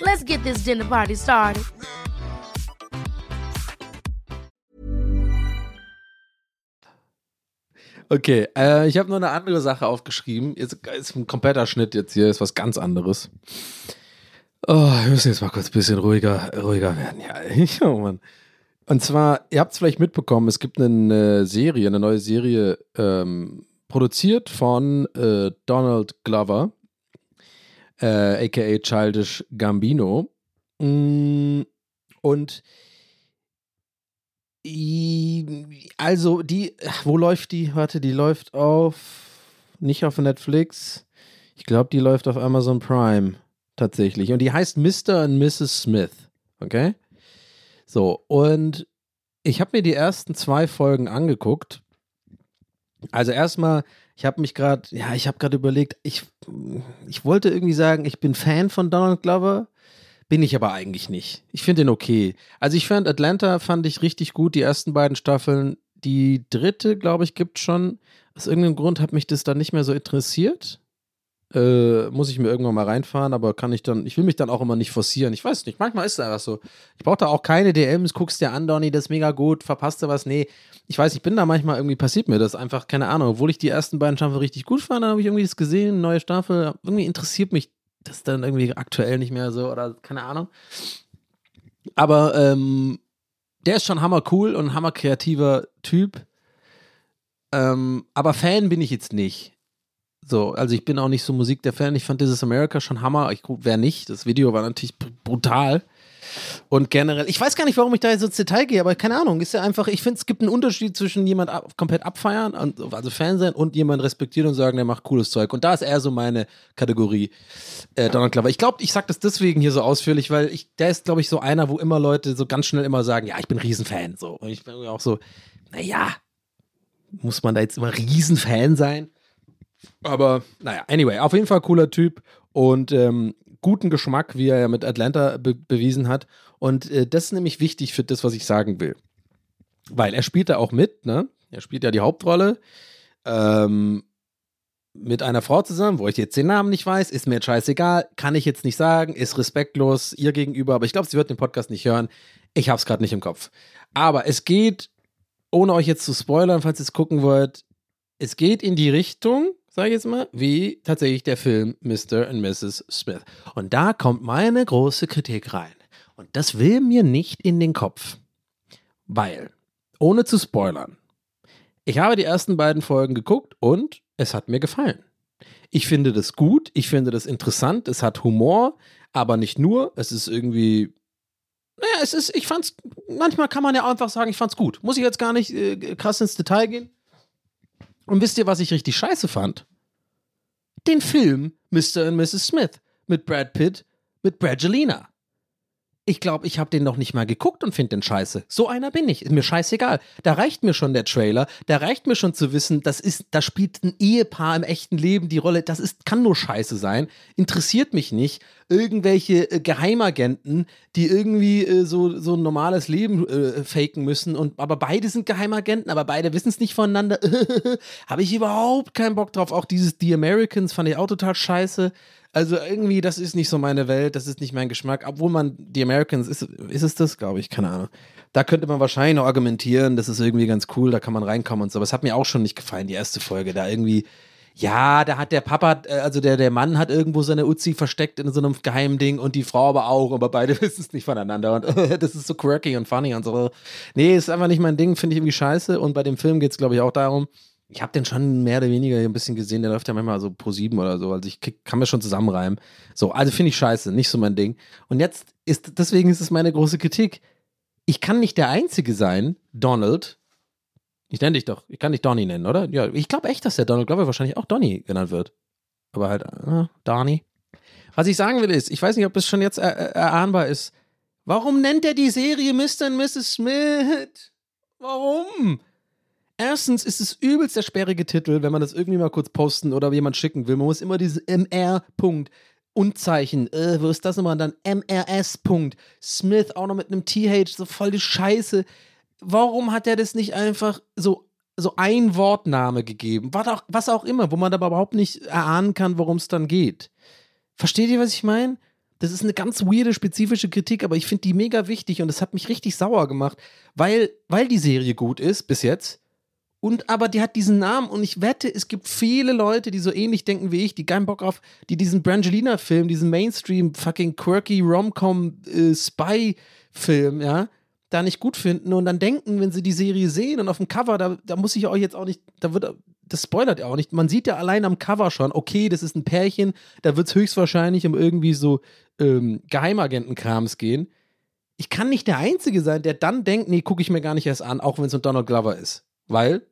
Let's get this dinner party started. Okay, äh, ich habe nur eine andere Sache aufgeschrieben. Jetzt ist ein kompletter Schnitt jetzt hier, ist was ganz anderes. Oh, wir müssen jetzt mal kurz ein bisschen ruhiger, ruhiger werden. Ja, oh Mann. Und zwar, ihr habt es vielleicht mitbekommen, es gibt eine Serie, eine neue Serie, ähm, produziert von äh, Donald Glover, äh, aka Childish Gambino. Mm, und also die, wo läuft die? Warte, die läuft auf, nicht auf Netflix. Ich glaube, die läuft auf Amazon Prime tatsächlich. Und die heißt Mr. und Mrs. Smith. Okay? So, und ich habe mir die ersten zwei Folgen angeguckt. Also erstmal, ich habe mich gerade, ja, ich habe gerade überlegt, ich, ich wollte irgendwie sagen, ich bin Fan von Donald Glover, bin ich aber eigentlich nicht. Ich finde ihn okay. Also ich fand Atlanta fand ich richtig gut, die ersten beiden Staffeln. Die dritte, glaube ich, gibt schon. Aus irgendeinem Grund hat mich das dann nicht mehr so interessiert. Äh, muss ich mir irgendwann mal reinfahren, aber kann ich dann, ich will mich dann auch immer nicht forcieren. Ich weiß nicht, manchmal ist es einfach so. Ich brauche da auch keine DMs, guckst dir an, Donny, das ist mega gut, verpasst du was? Nee, ich weiß, ich bin da manchmal irgendwie passiert mir das einfach, keine Ahnung, obwohl ich die ersten beiden Staffeln richtig gut fand, dann habe ich irgendwie das gesehen, neue Staffel, irgendwie interessiert mich das dann irgendwie aktuell nicht mehr so oder keine Ahnung. Aber ähm, der ist schon hammer cool und hammer kreativer Typ. Ähm, aber Fan bin ich jetzt nicht. So, also ich bin auch nicht so Musik der Fan. Ich fand dieses America schon Hammer. Ich wer nicht. Das Video war natürlich br- brutal. Und generell, ich weiß gar nicht, warum ich da jetzt so ins Detail gehe, aber keine Ahnung, ist ja einfach, ich finde, es gibt einen Unterschied zwischen jemand ab, komplett abfeiern, und, also Fan sein, und jemand respektieren und sagen, der macht cooles Zeug. Und da ist eher so meine Kategorie, äh, Donald Glover. Ich glaube, ich sage das deswegen hier so ausführlich, weil ich, der ist, glaube ich, so einer, wo immer Leute so ganz schnell immer sagen, ja, ich bin Riesenfan. So. Und ich bin auch so, naja, muss man da jetzt immer Riesenfan sein? Aber naja, anyway, auf jeden Fall cooler Typ und ähm, guten Geschmack, wie er ja mit Atlanta be bewiesen hat. Und äh, das ist nämlich wichtig für das, was ich sagen will. Weil er spielt da auch mit, ne? Er spielt ja die Hauptrolle. Ähm, mit einer Frau zusammen, wo ich jetzt den Namen nicht weiß, ist mir jetzt scheißegal, kann ich jetzt nicht sagen, ist respektlos ihr gegenüber, aber ich glaube, sie wird den Podcast nicht hören. Ich habe es gerade nicht im Kopf. Aber es geht, ohne euch jetzt zu spoilern, falls ihr es gucken wollt, es geht in die Richtung, sage ich jetzt mal, wie tatsächlich der Film Mr. und Mrs. Smith. Und da kommt meine große Kritik rein. Und das will mir nicht in den Kopf. Weil, ohne zu spoilern, ich habe die ersten beiden Folgen geguckt und es hat mir gefallen. Ich finde das gut, ich finde das interessant, es hat Humor, aber nicht nur, es ist irgendwie naja, es ist, ich fand's, manchmal kann man ja einfach sagen, ich fand's gut. Muss ich jetzt gar nicht äh, krass ins Detail gehen. Und wisst ihr, was ich richtig scheiße fand? Den Film Mr. und Mrs. Smith mit Brad Pitt, mit Brangelina. Ich glaube, ich habe den noch nicht mal geguckt und finde den scheiße. So einer bin ich. Ist mir scheißegal. Da reicht mir schon der Trailer. Da reicht mir schon zu wissen, das ist, da spielt ein Ehepaar im echten Leben die Rolle. Das ist, kann nur scheiße sein. Interessiert mich nicht. Irgendwelche äh, Geheimagenten, die irgendwie äh, so, so ein normales Leben äh, faken müssen. Und, aber beide sind Geheimagenten, aber beide wissen es nicht voneinander. habe ich überhaupt keinen Bock drauf. Auch dieses The Americans fand ich auch total scheiße. Also irgendwie, das ist nicht so meine Welt, das ist nicht mein Geschmack. Obwohl man die Americans, ist, ist es das, glaube ich, keine Ahnung. Da könnte man wahrscheinlich noch argumentieren, das ist irgendwie ganz cool, da kann man reinkommen und so. Aber es hat mir auch schon nicht gefallen, die erste Folge. Da irgendwie, ja, da hat der Papa, äh, also der, der Mann hat irgendwo seine Uzi versteckt in so einem geheimen Ding und die Frau aber auch, aber beide wissen es nicht voneinander. Und das ist so quirky und funny und so. Nee, ist einfach nicht mein Ding, finde ich irgendwie scheiße. Und bei dem Film geht es, glaube ich, auch darum, ich habe den schon mehr oder weniger ein bisschen gesehen, der läuft ja manchmal so pro sieben oder so, also ich kann mir schon zusammenreimen. So, also finde ich scheiße, nicht so mein Ding. Und jetzt ist, deswegen ist es meine große Kritik. Ich kann nicht der Einzige sein, Donald. Ich nenne dich doch, ich kann dich Donny nennen, oder? Ja, ich glaube echt, dass der Donald Glover wahrscheinlich auch Donny genannt wird. Aber halt, äh, Donny. Was ich sagen will ist, ich weiß nicht, ob es schon jetzt er, erahnbar ist. Warum nennt er die Serie Mr. und Mrs. Smith? Warum? Erstens ist es übelst der sperrige Titel, wenn man das irgendwie mal kurz posten oder jemand schicken will. Man muss immer diese MR. Punkt. Unzeichen, äh, wo ist das nochmal? Und dann MRS. Punkt. Smith auch noch mit einem TH, so voll die Scheiße. Warum hat er das nicht einfach so, so ein Wortname gegeben? Was auch, was auch immer, wo man aber überhaupt nicht erahnen kann, worum es dann geht. Versteht ihr, was ich meine? Das ist eine ganz weirde, spezifische Kritik, aber ich finde die mega wichtig und das hat mich richtig sauer gemacht, weil, weil die Serie gut ist bis jetzt und aber die hat diesen Namen und ich wette, es gibt viele Leute, die so ähnlich denken wie ich, die keinen Bock auf, die diesen Brangelina-Film, diesen Mainstream fucking quirky Rom-Com äh, Spy-Film, ja, da nicht gut finden und dann denken, wenn sie die Serie sehen und auf dem Cover, da, da muss ich euch jetzt auch nicht, da wird, das spoilert ja auch nicht. Man sieht ja allein am Cover schon, okay, das ist ein Pärchen, da wird es höchstwahrscheinlich um irgendwie so ähm, Geheimagentenkrams gehen. Ich kann nicht der Einzige sein, der dann denkt, nee, gucke ich mir gar nicht erst an, auch wenn es mit Donald Glover ist. Weil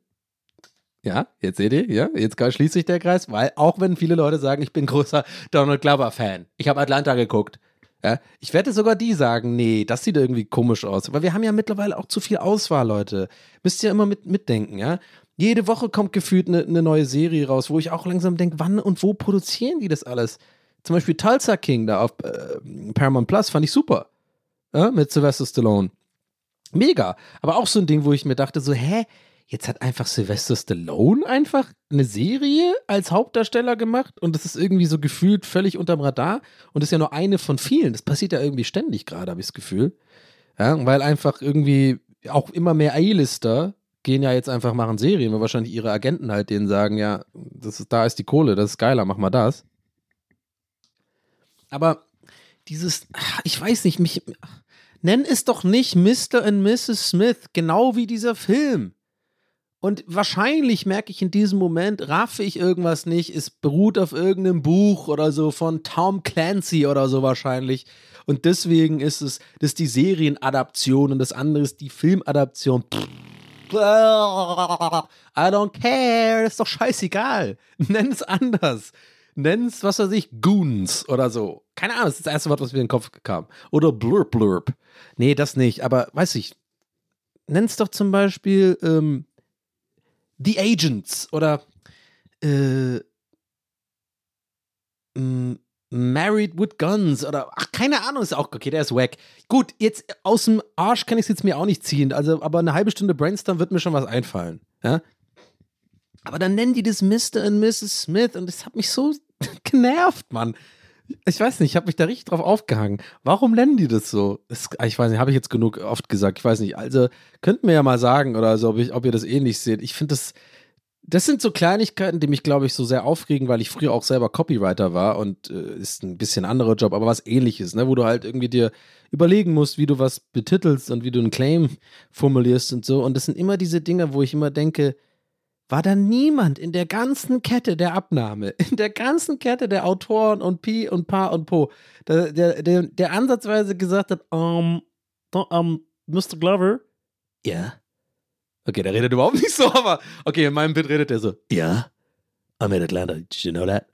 ja, jetzt seht ihr, ja, jetzt schließt sich der Kreis, weil auch wenn viele Leute sagen, ich bin großer Donald Glover-Fan, ich habe Atlanta geguckt. Ja, ich werde sogar die sagen, nee, das sieht irgendwie komisch aus. Weil wir haben ja mittlerweile auch zu viel Auswahl, Leute. Müsst ihr immer mit, mitdenken, ja. Jede Woche kommt gefühlt eine ne neue Serie raus, wo ich auch langsam denke, wann und wo produzieren die das alles? Zum Beispiel Tulsa King da auf äh, Paramount Plus fand ich super. Ja, mit Sylvester Stallone. Mega. Aber auch so ein Ding, wo ich mir dachte, so, hä, Jetzt hat einfach Sylvester Stallone einfach eine Serie als Hauptdarsteller gemacht und das ist irgendwie so gefühlt völlig unterm Radar und ist ja nur eine von vielen. Das passiert ja irgendwie ständig gerade, habe ich das Gefühl. Ja, weil einfach irgendwie auch immer mehr A-Lister gehen ja jetzt einfach machen Serien, weil wahrscheinlich ihre Agenten halt denen sagen, ja, das ist, da ist die Kohle, das ist geiler, mach mal das. Aber dieses, ich weiß nicht, mich, nenn es doch nicht Mr. und Mrs. Smith, genau wie dieser Film. Und wahrscheinlich merke ich in diesem Moment, raffe ich irgendwas nicht, es beruht auf irgendeinem Buch oder so von Tom Clancy oder so wahrscheinlich. Und deswegen ist es, das ist die Serienadaption und das andere ist die Filmadaption. I don't care, ist doch scheißegal. Nenn es anders. Nenn es, was weiß ich, Goons oder so. Keine Ahnung, das ist das erste Wort, was mir in den Kopf kam. Oder Blurp Blurp. Nee, das nicht, aber weiß ich. Nenn es doch zum Beispiel, ähm, The Agents oder äh, Married with Guns oder ach, keine Ahnung, ist auch okay, der ist wack. Gut, jetzt aus dem Arsch kann ich es jetzt mir auch nicht ziehen, also aber eine halbe Stunde Brainstorm wird mir schon was einfallen. Ja? Aber dann nennen die das Mr. und Mrs. Smith und das hat mich so genervt, Mann. Ich weiß nicht, ich habe mich da richtig drauf aufgehangen. Warum nennen die das so? Das, ich weiß nicht, habe ich jetzt genug oft gesagt. Ich weiß nicht. Also könnt mir ja mal sagen oder so, ob, ich, ob ihr das ähnlich seht. Ich finde das, das sind so Kleinigkeiten, die mich, glaube ich, so sehr aufregen, weil ich früher auch selber Copywriter war und äh, ist ein bisschen anderer Job, aber was ähnliches, ne? wo du halt irgendwie dir überlegen musst, wie du was betitelst und wie du einen Claim formulierst und so. Und das sind immer diese Dinge, wo ich immer denke, war da niemand in der ganzen Kette der Abnahme, in der ganzen Kette der Autoren und Pi und Pa und Po, der, der, der, der ansatzweise gesagt hat, um, um, Mr. Glover, ja. Okay, der redet überhaupt nicht so, aber okay, in meinem Bit redet er so, ja. I'm in Atlanta, did you know that?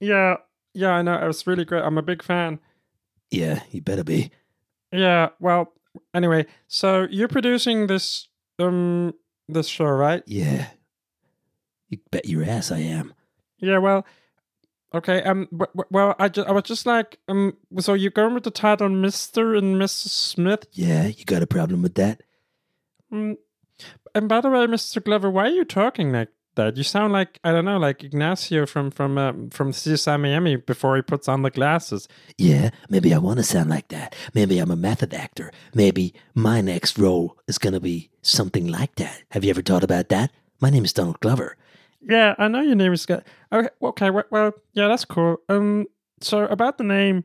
Yeah, yeah, I know, it was really great. I'm a big fan. Yeah, you better be. Yeah, well, anyway, so you're producing this, um, this show, right? Yeah. You bet your ass I am. Yeah, well, okay. Um, w- w- well, I just, I was just like, um, so you're going with the title Mister and Mrs. Smith? Yeah, you got a problem with that? Mm. And by the way, Mr. Glover, why are you talking like that? You sound like I don't know, like Ignacio from from um, from CSI Miami before he puts on the glasses. Yeah, maybe I want to sound like that. Maybe I'm a method actor. Maybe my next role is gonna be something like that. Have you ever thought about that? My name is Donald Glover. Yeah, I know your name is. Scott. Okay, okay, well, yeah, that's cool. Um, so about the name,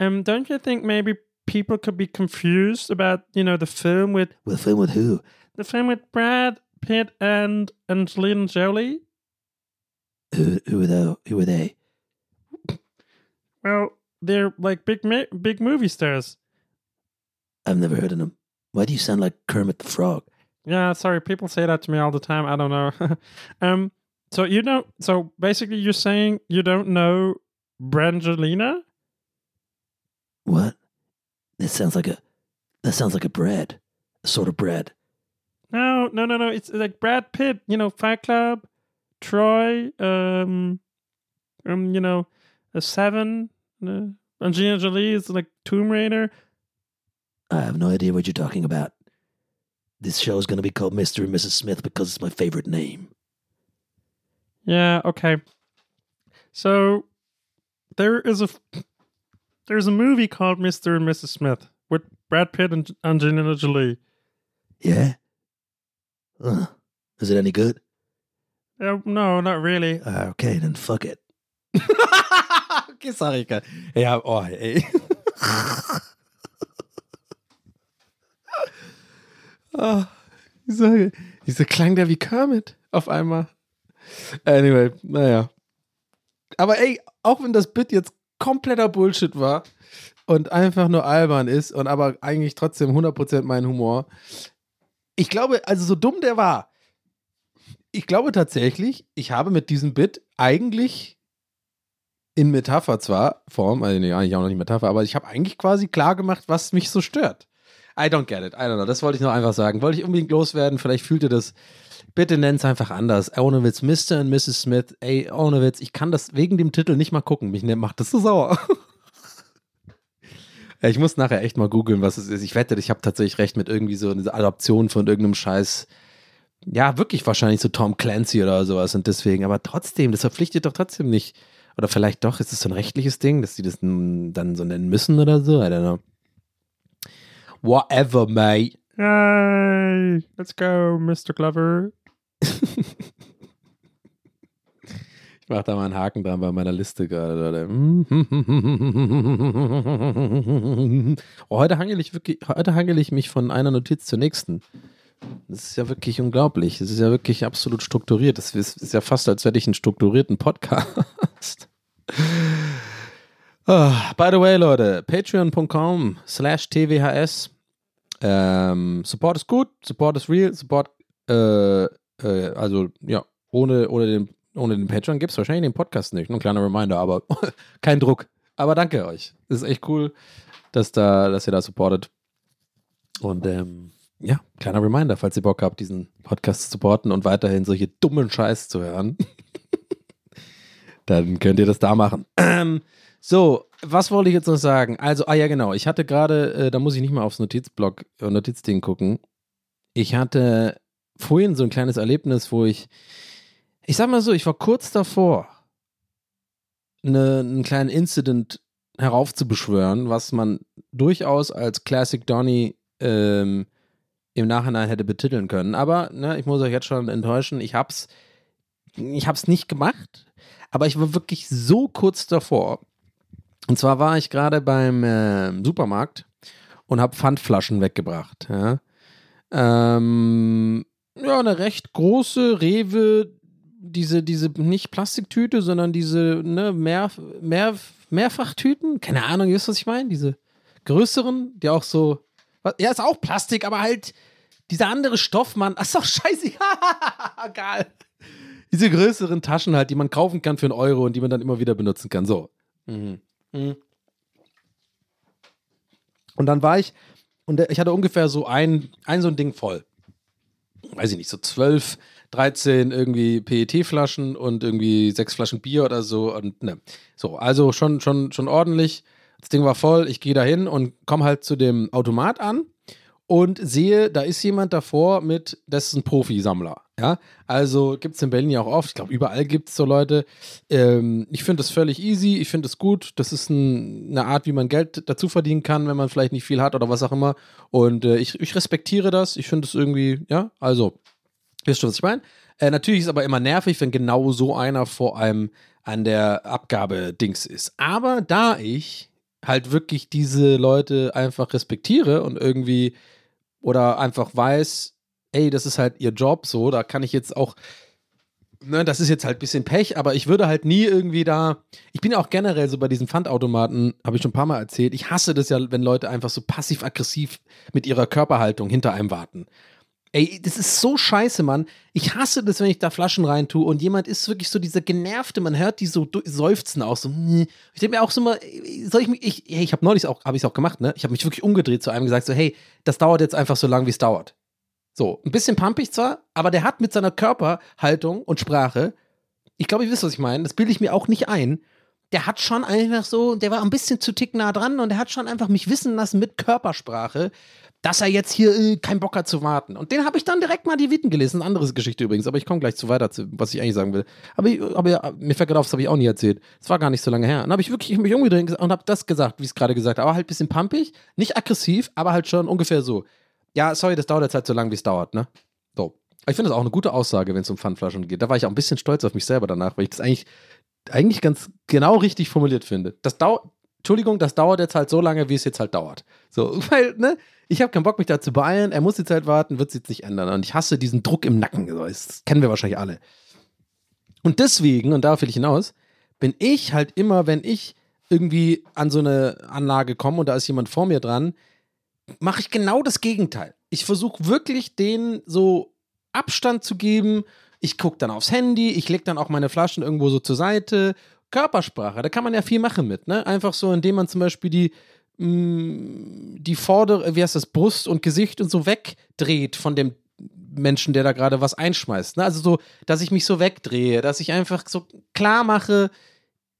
um, don't you think maybe people could be confused about you know the film with Well, film with who? the film with Brad Pitt and Angelina Jolie? Who? Who are they? Who are they? Well, they're like big ma- big movie stars. I've never heard of them. Why do you sound like Kermit the Frog? Yeah, sorry, people say that to me all the time. I don't know. um, so you don't. So basically, you're saying you don't know Brangelina? What? That sounds like a. That sounds like a bread. A sort of bread. No, no, no, no. It's like Brad Pitt, you know, Fight Club, Troy, um, um, you know, a Seven, uh, Angelina Jolie is like Tomb Raider. I have no idea what you're talking about. This show is going to be called Mr. and Mrs. Smith because it's my favorite name. Yeah, okay. So there is a there's a movie called Mr. and Mrs. Smith with Brad Pitt and Angelina Jolie. Yeah? Uh, is it any good? Uh, no, not really. Uh, okay, then fuck it. okay, sorry. Ja, oh, ey. oh, wieso, wieso klang der wie Kermit auf einmal? Anyway, naja. Aber ey, auch wenn das Bit jetzt kompletter Bullshit war und einfach nur albern ist und aber eigentlich trotzdem 100% mein Humor. Ich glaube, also so dumm der war, ich glaube tatsächlich, ich habe mit diesem Bit eigentlich in Metapher zwar, Form, also nee, eigentlich auch noch nicht Metapher, aber ich habe eigentlich quasi klar gemacht, was mich so stört. I don't get it. I don't know. Das wollte ich noch einfach sagen. Wollte ich unbedingt loswerden. Vielleicht fühlt ihr das. Bitte nennt es einfach anders. Ohne Witz, Mr. und Mrs. Smith. Ey, ohne Witz, ich kann das wegen dem Titel nicht mal gucken. Mich ne, macht das so sauer. ich muss nachher echt mal googeln, was es ist. Ich wette, ich habe tatsächlich recht mit irgendwie so einer Adaption von irgendeinem Scheiß. Ja, wirklich wahrscheinlich so Tom Clancy oder sowas. Und deswegen, aber trotzdem, das verpflichtet doch trotzdem nicht. Oder vielleicht doch, ist es so ein rechtliches Ding, dass die das dann so nennen müssen oder so? I don't know. Whatever, mate. Yay! Let's go, Mr. Glover. Ich mache da mal einen Haken dran bei meiner Liste gerade. Oh, heute hangel ich wirklich, heute hangel ich mich von einer Notiz zur nächsten. Das ist ja wirklich unglaublich. Das ist ja wirklich absolut strukturiert. Das ist, ist ja fast, als hätte ich einen strukturierten Podcast. Oh, by the way, Leute, patreon.com slash tvhs. Ähm, Support ist gut, Support ist real, Support, äh, äh, also ja, ohne, ohne den, ohne den Patreon gibt es wahrscheinlich den Podcast nicht. Nur ein kleiner Reminder, aber kein Druck. Aber danke euch. Das ist echt cool, dass, da, dass ihr da supportet. Und ähm, ja, kleiner Reminder, falls ihr Bock habt, diesen Podcast zu supporten und weiterhin solche dummen Scheiß zu hören, dann könnt ihr das da machen. Ähm, so, was wollte ich jetzt noch sagen? Also, ah ja, genau. Ich hatte gerade, äh, da muss ich nicht mal aufs Notizblock, äh, Notizding gucken. Ich hatte vorhin so ein kleines Erlebnis, wo ich, ich sag mal so, ich war kurz davor, eine, einen kleinen Incident heraufzubeschwören, was man durchaus als Classic Donny ähm, im Nachhinein hätte betiteln können. Aber ne, ich muss euch jetzt schon enttäuschen, ich hab's, ich hab's nicht gemacht, aber ich war wirklich so kurz davor. Und zwar war ich gerade beim äh, Supermarkt und habe Pfandflaschen weggebracht. Ja. Ähm, ja, eine recht große Rewe, diese, diese nicht Plastiktüte, sondern diese ne, mehr, mehr, Mehrfachtüten. Keine Ahnung, ihr wisst, was ich meine? Diese größeren, die auch so. Ja, ist auch Plastik, aber halt dieser andere Stoff, Mann. Ach so, scheiße. Geil. Diese größeren Taschen halt, die man kaufen kann für einen Euro und die man dann immer wieder benutzen kann. So. Mhm. Mhm. Und dann war ich, und ich hatte ungefähr so ein, ein so ein Ding voll. Weiß ich nicht, so zwölf, 13 irgendwie PET-Flaschen und irgendwie sechs Flaschen Bier oder so. Und ne. So, also schon, schon, schon ordentlich. Das Ding war voll. Ich gehe da hin und komme halt zu dem Automat an und sehe, da ist jemand davor mit, das ist ein Profisammler. Ja, also gibt es in Berlin ja auch oft. Ich glaube, überall gibt es so Leute. Ähm, ich finde das völlig easy. Ich finde es gut. Das ist ein, eine Art, wie man Geld dazu verdienen kann, wenn man vielleicht nicht viel hat oder was auch immer. Und äh, ich, ich respektiere das. Ich finde es irgendwie, ja, also, wisst ihr, was ich meine? Äh, natürlich ist es aber immer nervig, wenn genau so einer vor einem an der Abgabe-Dings ist. Aber da ich halt wirklich diese Leute einfach respektiere und irgendwie oder einfach weiß, ey, das ist halt ihr Job, so, da kann ich jetzt auch, ne, das ist jetzt halt ein bisschen Pech, aber ich würde halt nie irgendwie da, ich bin ja auch generell so bei diesen Pfandautomaten, habe ich schon ein paar Mal erzählt, ich hasse das ja, wenn Leute einfach so passiv-aggressiv mit ihrer Körperhaltung hinter einem warten. Ey, das ist so scheiße, Mann. Ich hasse das, wenn ich da Flaschen rein tue und jemand ist wirklich so dieser genervte, man hört die so seufzen auch so. Ich denke mir auch so mal, soll ich mich, ich, ich habe neulich auch, habe ich auch gemacht, ne? Ich habe mich wirklich umgedreht zu einem gesagt, so, hey, das dauert jetzt einfach so lange, wie es dauert. So, ein bisschen pumpig zwar, aber der hat mit seiner Körperhaltung und Sprache, ich glaube, ihr wisst, was ich meine, das bilde ich mir auch nicht ein. Der hat schon einfach so, der war ein bisschen zu tick nah dran und der hat schon einfach mich wissen lassen mit Körpersprache, dass er jetzt hier äh, keinen Bock hat zu warten. Und den habe ich dann direkt mal die Viten gelesen. Eine andere Geschichte übrigens, aber ich komme gleich zu weiter, zu, was ich eigentlich sagen will. Aber, ich, aber ja, mir fällt gerade auf, das habe ich auch nie erzählt. Das war gar nicht so lange her. Und habe ich wirklich mich umgedreht und habe das gesagt, wie ich es gerade gesagt habe. Aber halt ein bisschen pumpig, nicht aggressiv, aber halt schon ungefähr so. Ja, sorry, das dauert jetzt halt so lange, wie es dauert, ne? So. Ich finde das auch eine gute Aussage, wenn es um Pfandflaschen geht. Da war ich auch ein bisschen stolz auf mich selber danach, weil ich das eigentlich, eigentlich ganz genau richtig formuliert finde. Das dauert, Entschuldigung, das dauert jetzt halt so lange, wie es jetzt halt dauert. So, weil, ne? Ich habe keinen Bock, mich da zu beeilen. Er muss die Zeit warten, wird sich jetzt nicht ändern. Und ich hasse diesen Druck im Nacken. Das kennen wir wahrscheinlich alle. Und deswegen, und darauf will ich hinaus, bin ich halt immer, wenn ich irgendwie an so eine Anlage komme und da ist jemand vor mir dran, mache ich genau das Gegenteil. Ich versuche wirklich denen so Abstand zu geben. Ich gucke dann aufs Handy, ich lege dann auch meine Flaschen irgendwo so zur Seite. Körpersprache, da kann man ja viel machen mit, ne? Einfach so, indem man zum Beispiel die, mh, die vordere, wie heißt das, Brust und Gesicht und so wegdreht von dem Menschen, der da gerade was einschmeißt. Ne? Also so, dass ich mich so wegdrehe, dass ich einfach so klar mache,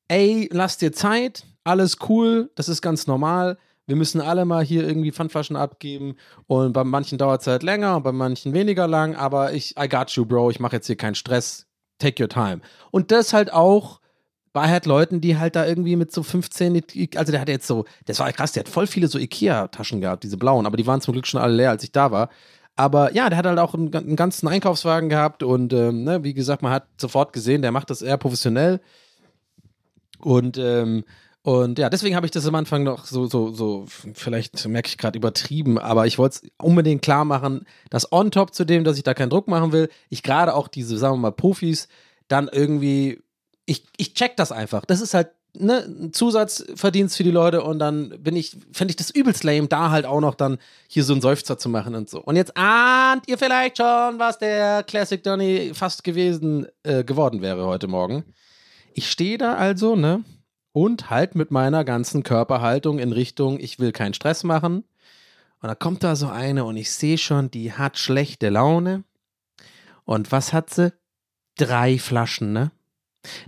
ey, lass dir Zeit, alles cool, das ist ganz normal. Wir müssen alle mal hier irgendwie Pfandflaschen abgeben und bei manchen dauert es halt länger und bei manchen weniger lang, aber ich, I got you, Bro, ich mache jetzt hier keinen Stress, take your time. Und das halt auch bei halt Leuten, die halt da irgendwie mit so 15, I- also der hat jetzt so, das war krass, der hat voll viele so Ikea-Taschen gehabt, diese blauen, aber die waren zum Glück schon alle leer, als ich da war. Aber ja, der hat halt auch einen, einen ganzen Einkaufswagen gehabt und ähm, ne, wie gesagt, man hat sofort gesehen, der macht das eher professionell. Und ähm, und ja, deswegen habe ich das am Anfang noch so, so, so, vielleicht merke ich gerade übertrieben, aber ich wollte es unbedingt klar machen, dass on top zu dem, dass ich da keinen Druck machen will, ich gerade auch diese, sagen wir mal, Profis dann irgendwie, ich, ich check das einfach. Das ist halt ne, ein Zusatzverdienst für die Leute und dann bin ich, fände ich das übelst lame, da halt auch noch dann hier so einen Seufzer zu machen und so. Und jetzt ahnt ihr vielleicht schon, was der Classic Donny fast gewesen, äh, geworden wäre heute Morgen. Ich stehe da also, ne? Und halt mit meiner ganzen Körperhaltung in Richtung, ich will keinen Stress machen. Und da kommt da so eine und ich sehe schon, die hat schlechte Laune. Und was hat sie? Drei Flaschen, ne?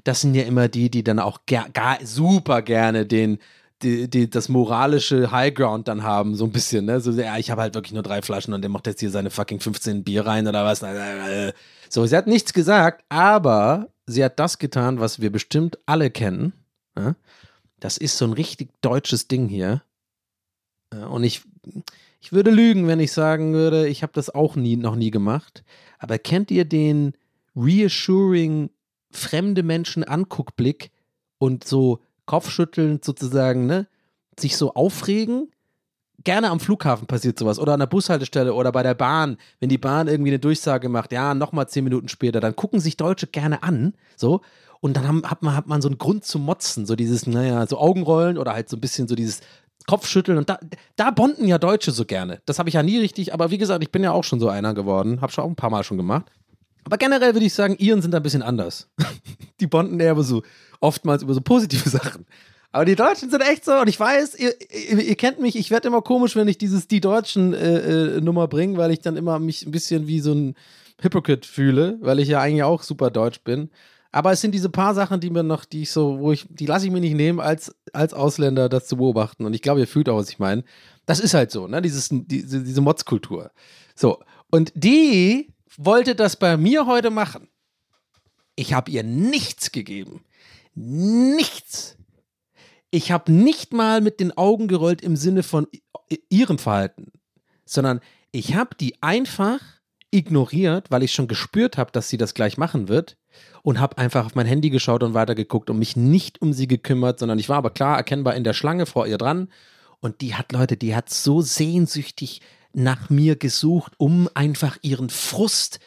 Das sind ja immer die, die dann auch ger super gerne den, die, die, das moralische Highground dann haben, so ein bisschen, ne? So, ja, ich habe halt wirklich nur drei Flaschen und der macht jetzt hier seine fucking 15 Bier rein oder was. So, sie hat nichts gesagt, aber sie hat das getan, was wir bestimmt alle kennen. Ja? Das ist so ein richtig deutsches Ding hier. Ja, und ich, ich würde lügen, wenn ich sagen würde, ich habe das auch nie, noch nie gemacht. Aber kennt ihr den reassuring fremde Menschen Anguckblick und so kopfschüttelnd sozusagen, ne, sich so aufregen? Gerne am Flughafen passiert sowas oder an der Bushaltestelle oder bei der Bahn, wenn die Bahn irgendwie eine Durchsage macht, ja, nochmal zehn Minuten später, dann gucken sich Deutsche gerne an, so, und dann haben, hat, man, hat man so einen Grund zu motzen, so dieses, naja, so Augenrollen oder halt so ein bisschen so dieses Kopfschütteln und da, da bonden ja Deutsche so gerne. Das habe ich ja nie richtig, aber wie gesagt, ich bin ja auch schon so einer geworden, habe schon auch ein paar Mal schon gemacht. Aber generell würde ich sagen, Iren sind ein bisschen anders. die bonden eher so, oftmals über so positive Sachen. Aber die Deutschen sind echt so, und ich weiß, ihr, ihr, ihr kennt mich, ich werde immer komisch, wenn ich dieses die Deutschen äh, äh, Nummer bringe, weil ich dann immer mich ein bisschen wie so ein Hypocrite fühle, weil ich ja eigentlich auch super deutsch bin. Aber es sind diese paar Sachen, die mir noch, die ich so, wo ich, die lasse ich mir nicht nehmen, als, als Ausländer das zu beobachten. Und ich glaube, ihr fühlt auch, was ich meine. Das ist halt so, ne? Dieses, diese, diese Motzkultur. So. Und die wollte das bei mir heute machen. Ich habe ihr nichts gegeben. Nichts. Ich habe nicht mal mit den Augen gerollt im Sinne von ihrem Verhalten, sondern ich habe die einfach ignoriert, weil ich schon gespürt habe, dass sie das gleich machen wird und habe einfach auf mein Handy geschaut und weitergeguckt und mich nicht um sie gekümmert, sondern ich war aber klar erkennbar in der Schlange vor ihr dran und die hat Leute, die hat so sehnsüchtig nach mir gesucht, um einfach ihren Frust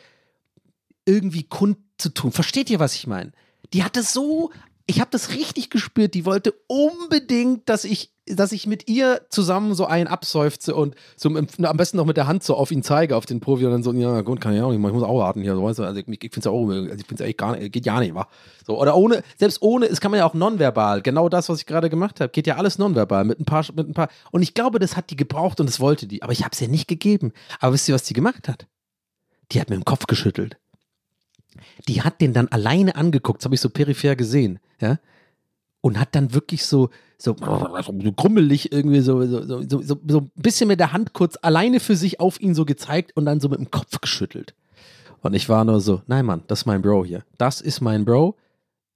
irgendwie kundzutun. Versteht ihr, was ich meine? Die hatte so, ich habe das richtig gespürt, die wollte unbedingt, dass ich, dass ich mit ihr zusammen so einen abseufze und so am besten noch mit der Hand so auf ihn zeige, auf den Profi und dann so, ja gut, kann ich auch nicht, machen, ich muss auch warten hier, so, weißt du, also ich, ich finde es ja auch, also ich finde es echt gar nicht, geht ja nicht, wa? So, oder ohne, selbst ohne, es kann man ja auch nonverbal, genau das, was ich gerade gemacht habe, geht ja alles nonverbal, mit ein paar, mit ein paar, und ich glaube, das hat die gebraucht und das wollte die, aber ich habe es ihr nicht gegeben. Aber wisst ihr, was die gemacht hat? die hat mir den Kopf geschüttelt. Die hat den dann alleine angeguckt, das habe ich so peripher gesehen, ja, und hat dann wirklich so, so, so grummelig irgendwie so, so, so, so, so ein bisschen mit der Hand kurz alleine für sich auf ihn so gezeigt und dann so mit dem Kopf geschüttelt. Und ich war nur so, nein Mann, das ist mein Bro hier. Das ist mein Bro.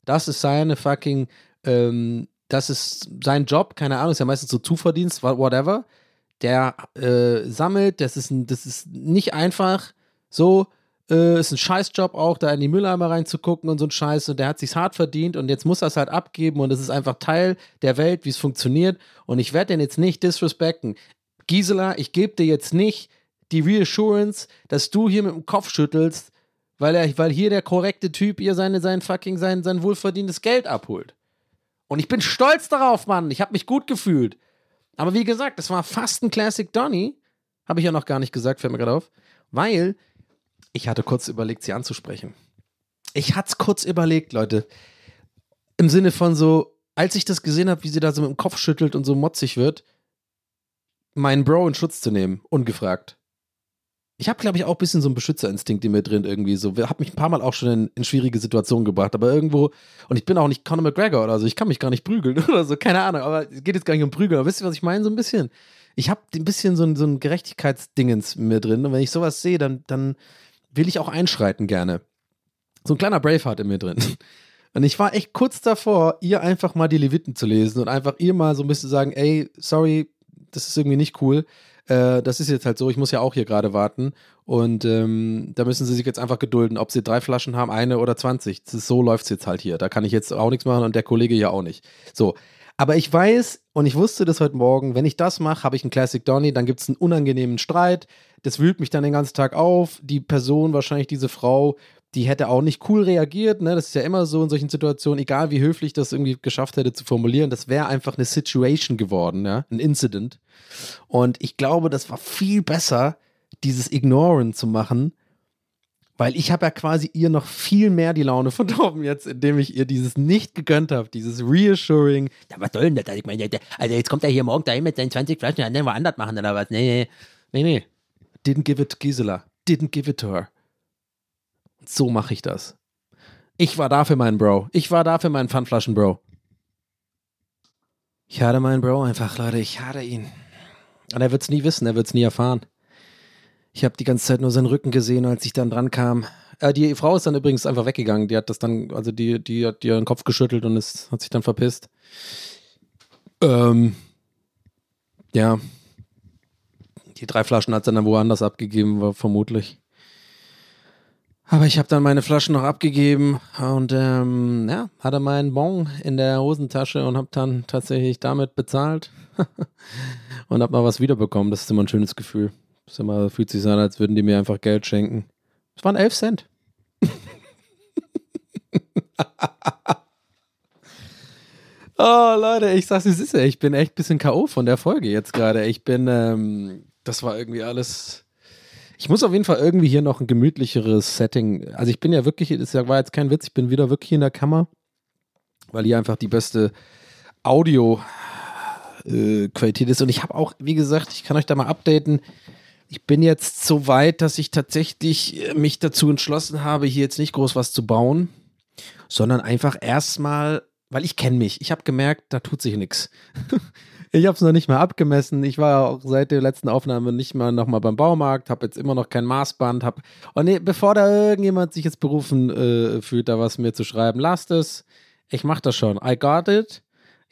Das ist seine fucking, ähm, das ist sein Job, keine Ahnung, ist ja meistens so Zuverdienst, whatever. Der äh, sammelt, das ist, das ist nicht einfach so, äh, ist ein Scheißjob auch, da in die Mülleimer reinzugucken und so ein Scheiß. Und der hat sich's hart verdient und jetzt muss er es halt abgeben und es ist einfach Teil der Welt, wie es funktioniert. Und ich werde den jetzt nicht disrespekten. Gisela, ich gebe dir jetzt nicht die Reassurance, dass du hier mit dem Kopf schüttelst, weil, er, weil hier der korrekte Typ ihr seine, sein fucking, sein, sein wohlverdientes Geld abholt. Und ich bin stolz darauf, Mann. Ich habe mich gut gefühlt. Aber wie gesagt, das war fast ein Classic Donny. Habe ich ja noch gar nicht gesagt, fällt mir gerade auf. Weil ich hatte kurz überlegt, sie anzusprechen. Ich hatte es kurz überlegt, Leute. Im Sinne von so, als ich das gesehen habe, wie sie da so mit dem Kopf schüttelt und so motzig wird, meinen Bro in Schutz zu nehmen, ungefragt. Ich habe, glaube ich, auch ein bisschen so einen Beschützerinstinkt in mir drin irgendwie so. Habe mich ein paar Mal auch schon in, in, schwierige Situationen gebracht, aber irgendwo, und ich bin auch nicht Conor McGregor oder so, ich kann mich gar nicht prügeln oder so, keine Ahnung, aber es geht jetzt gar nicht um Prügeln, aber wisst ihr, was ich meine? So ein bisschen. Ich habe ein bisschen so ein, so ein Gerechtigkeitsdingens in mir drin und wenn ich sowas sehe, dann, dann will ich auch einschreiten gerne. So ein kleiner Braveheart in mir drin. Und ich war echt kurz davor, ihr einfach mal die Leviten zu lesen und einfach ihr mal so ein bisschen sagen, ey, sorry, das ist irgendwie nicht cool. Äh, das ist jetzt halt so, ich muss ja auch hier gerade warten. Und ähm, da müssen sie sich jetzt einfach gedulden, ob sie drei Flaschen haben, eine oder 20. Ist, so läuft es jetzt halt hier. Da kann ich jetzt auch nichts machen und der Kollege ja auch nicht. So. Aber ich weiß und ich wusste das heute Morgen, wenn ich das mache, habe ich einen Classic Donny, dann gibt es einen unangenehmen Streit. Das wühlt mich dann den ganzen Tag auf. Die Person, wahrscheinlich diese Frau, die hätte auch nicht cool reagiert. Ne? Das ist ja immer so in solchen Situationen, egal wie höflich das irgendwie geschafft hätte zu formulieren, das wäre einfach eine Situation geworden, ja? ein Incident. Und ich glaube, das war viel besser, dieses Ignoren zu machen, weil ich habe ja quasi ihr noch viel mehr die Laune verdorben jetzt, indem ich ihr dieses nicht gegönnt habe, dieses Reassuring. Ja, was soll denn das? Ich meine, also jetzt kommt er hier morgen dahin mit seinen 20 Flaschen, dann wir anders machen oder was? Nee, nee, nee. Nee, Didn't give it to Gisela. Didn't give it to her. So mache ich das. Ich war da für meinen Bro. Ich war da für meinen Pfandflaschen-Bro. Ich hatte meinen Bro einfach, Leute. Ich hatte ihn. Und er wird es nie wissen, er wird es nie erfahren. Ich habe die ganze Zeit nur seinen Rücken gesehen, als ich dann dran kam. Äh, die Frau ist dann übrigens einfach weggegangen. Die hat das dann, also die, die hat ihren Kopf geschüttelt und ist, hat sich dann verpisst. Ähm, ja. Die drei Flaschen hat sie dann woanders abgegeben, war vermutlich. Aber ich habe dann meine Flaschen noch abgegeben und ähm, ja, hatte meinen Bon in der Hosentasche und habe dann tatsächlich damit bezahlt und habe mal was wiederbekommen. Das ist immer ein schönes Gefühl. Das immer, fühlt sich an, als würden die mir einfach Geld schenken. Es waren 11 Cent. oh, Leute, ich sag's, es ist ich bin echt ein bisschen K.O. von der Folge jetzt gerade. Ich bin, ähm, das war irgendwie alles ich muss auf jeden Fall irgendwie hier noch ein gemütlicheres Setting. Also ich bin ja wirklich, das war jetzt kein Witz, ich bin wieder wirklich in der Kammer, weil hier einfach die beste Audio-Qualität äh, ist. Und ich habe auch, wie gesagt, ich kann euch da mal updaten. Ich bin jetzt so weit, dass ich tatsächlich äh, mich dazu entschlossen habe, hier jetzt nicht groß was zu bauen, sondern einfach erstmal, weil ich kenne mich. Ich habe gemerkt, da tut sich nichts. Ich habe es noch nicht mal abgemessen. Ich war auch seit der letzten Aufnahme nicht mal noch mal beim Baumarkt, habe jetzt immer noch kein Maßband. Hab, und nee, bevor da irgendjemand sich jetzt berufen äh, fühlt, da was mir zu schreiben, lasst es. Ich mache das schon. I got it.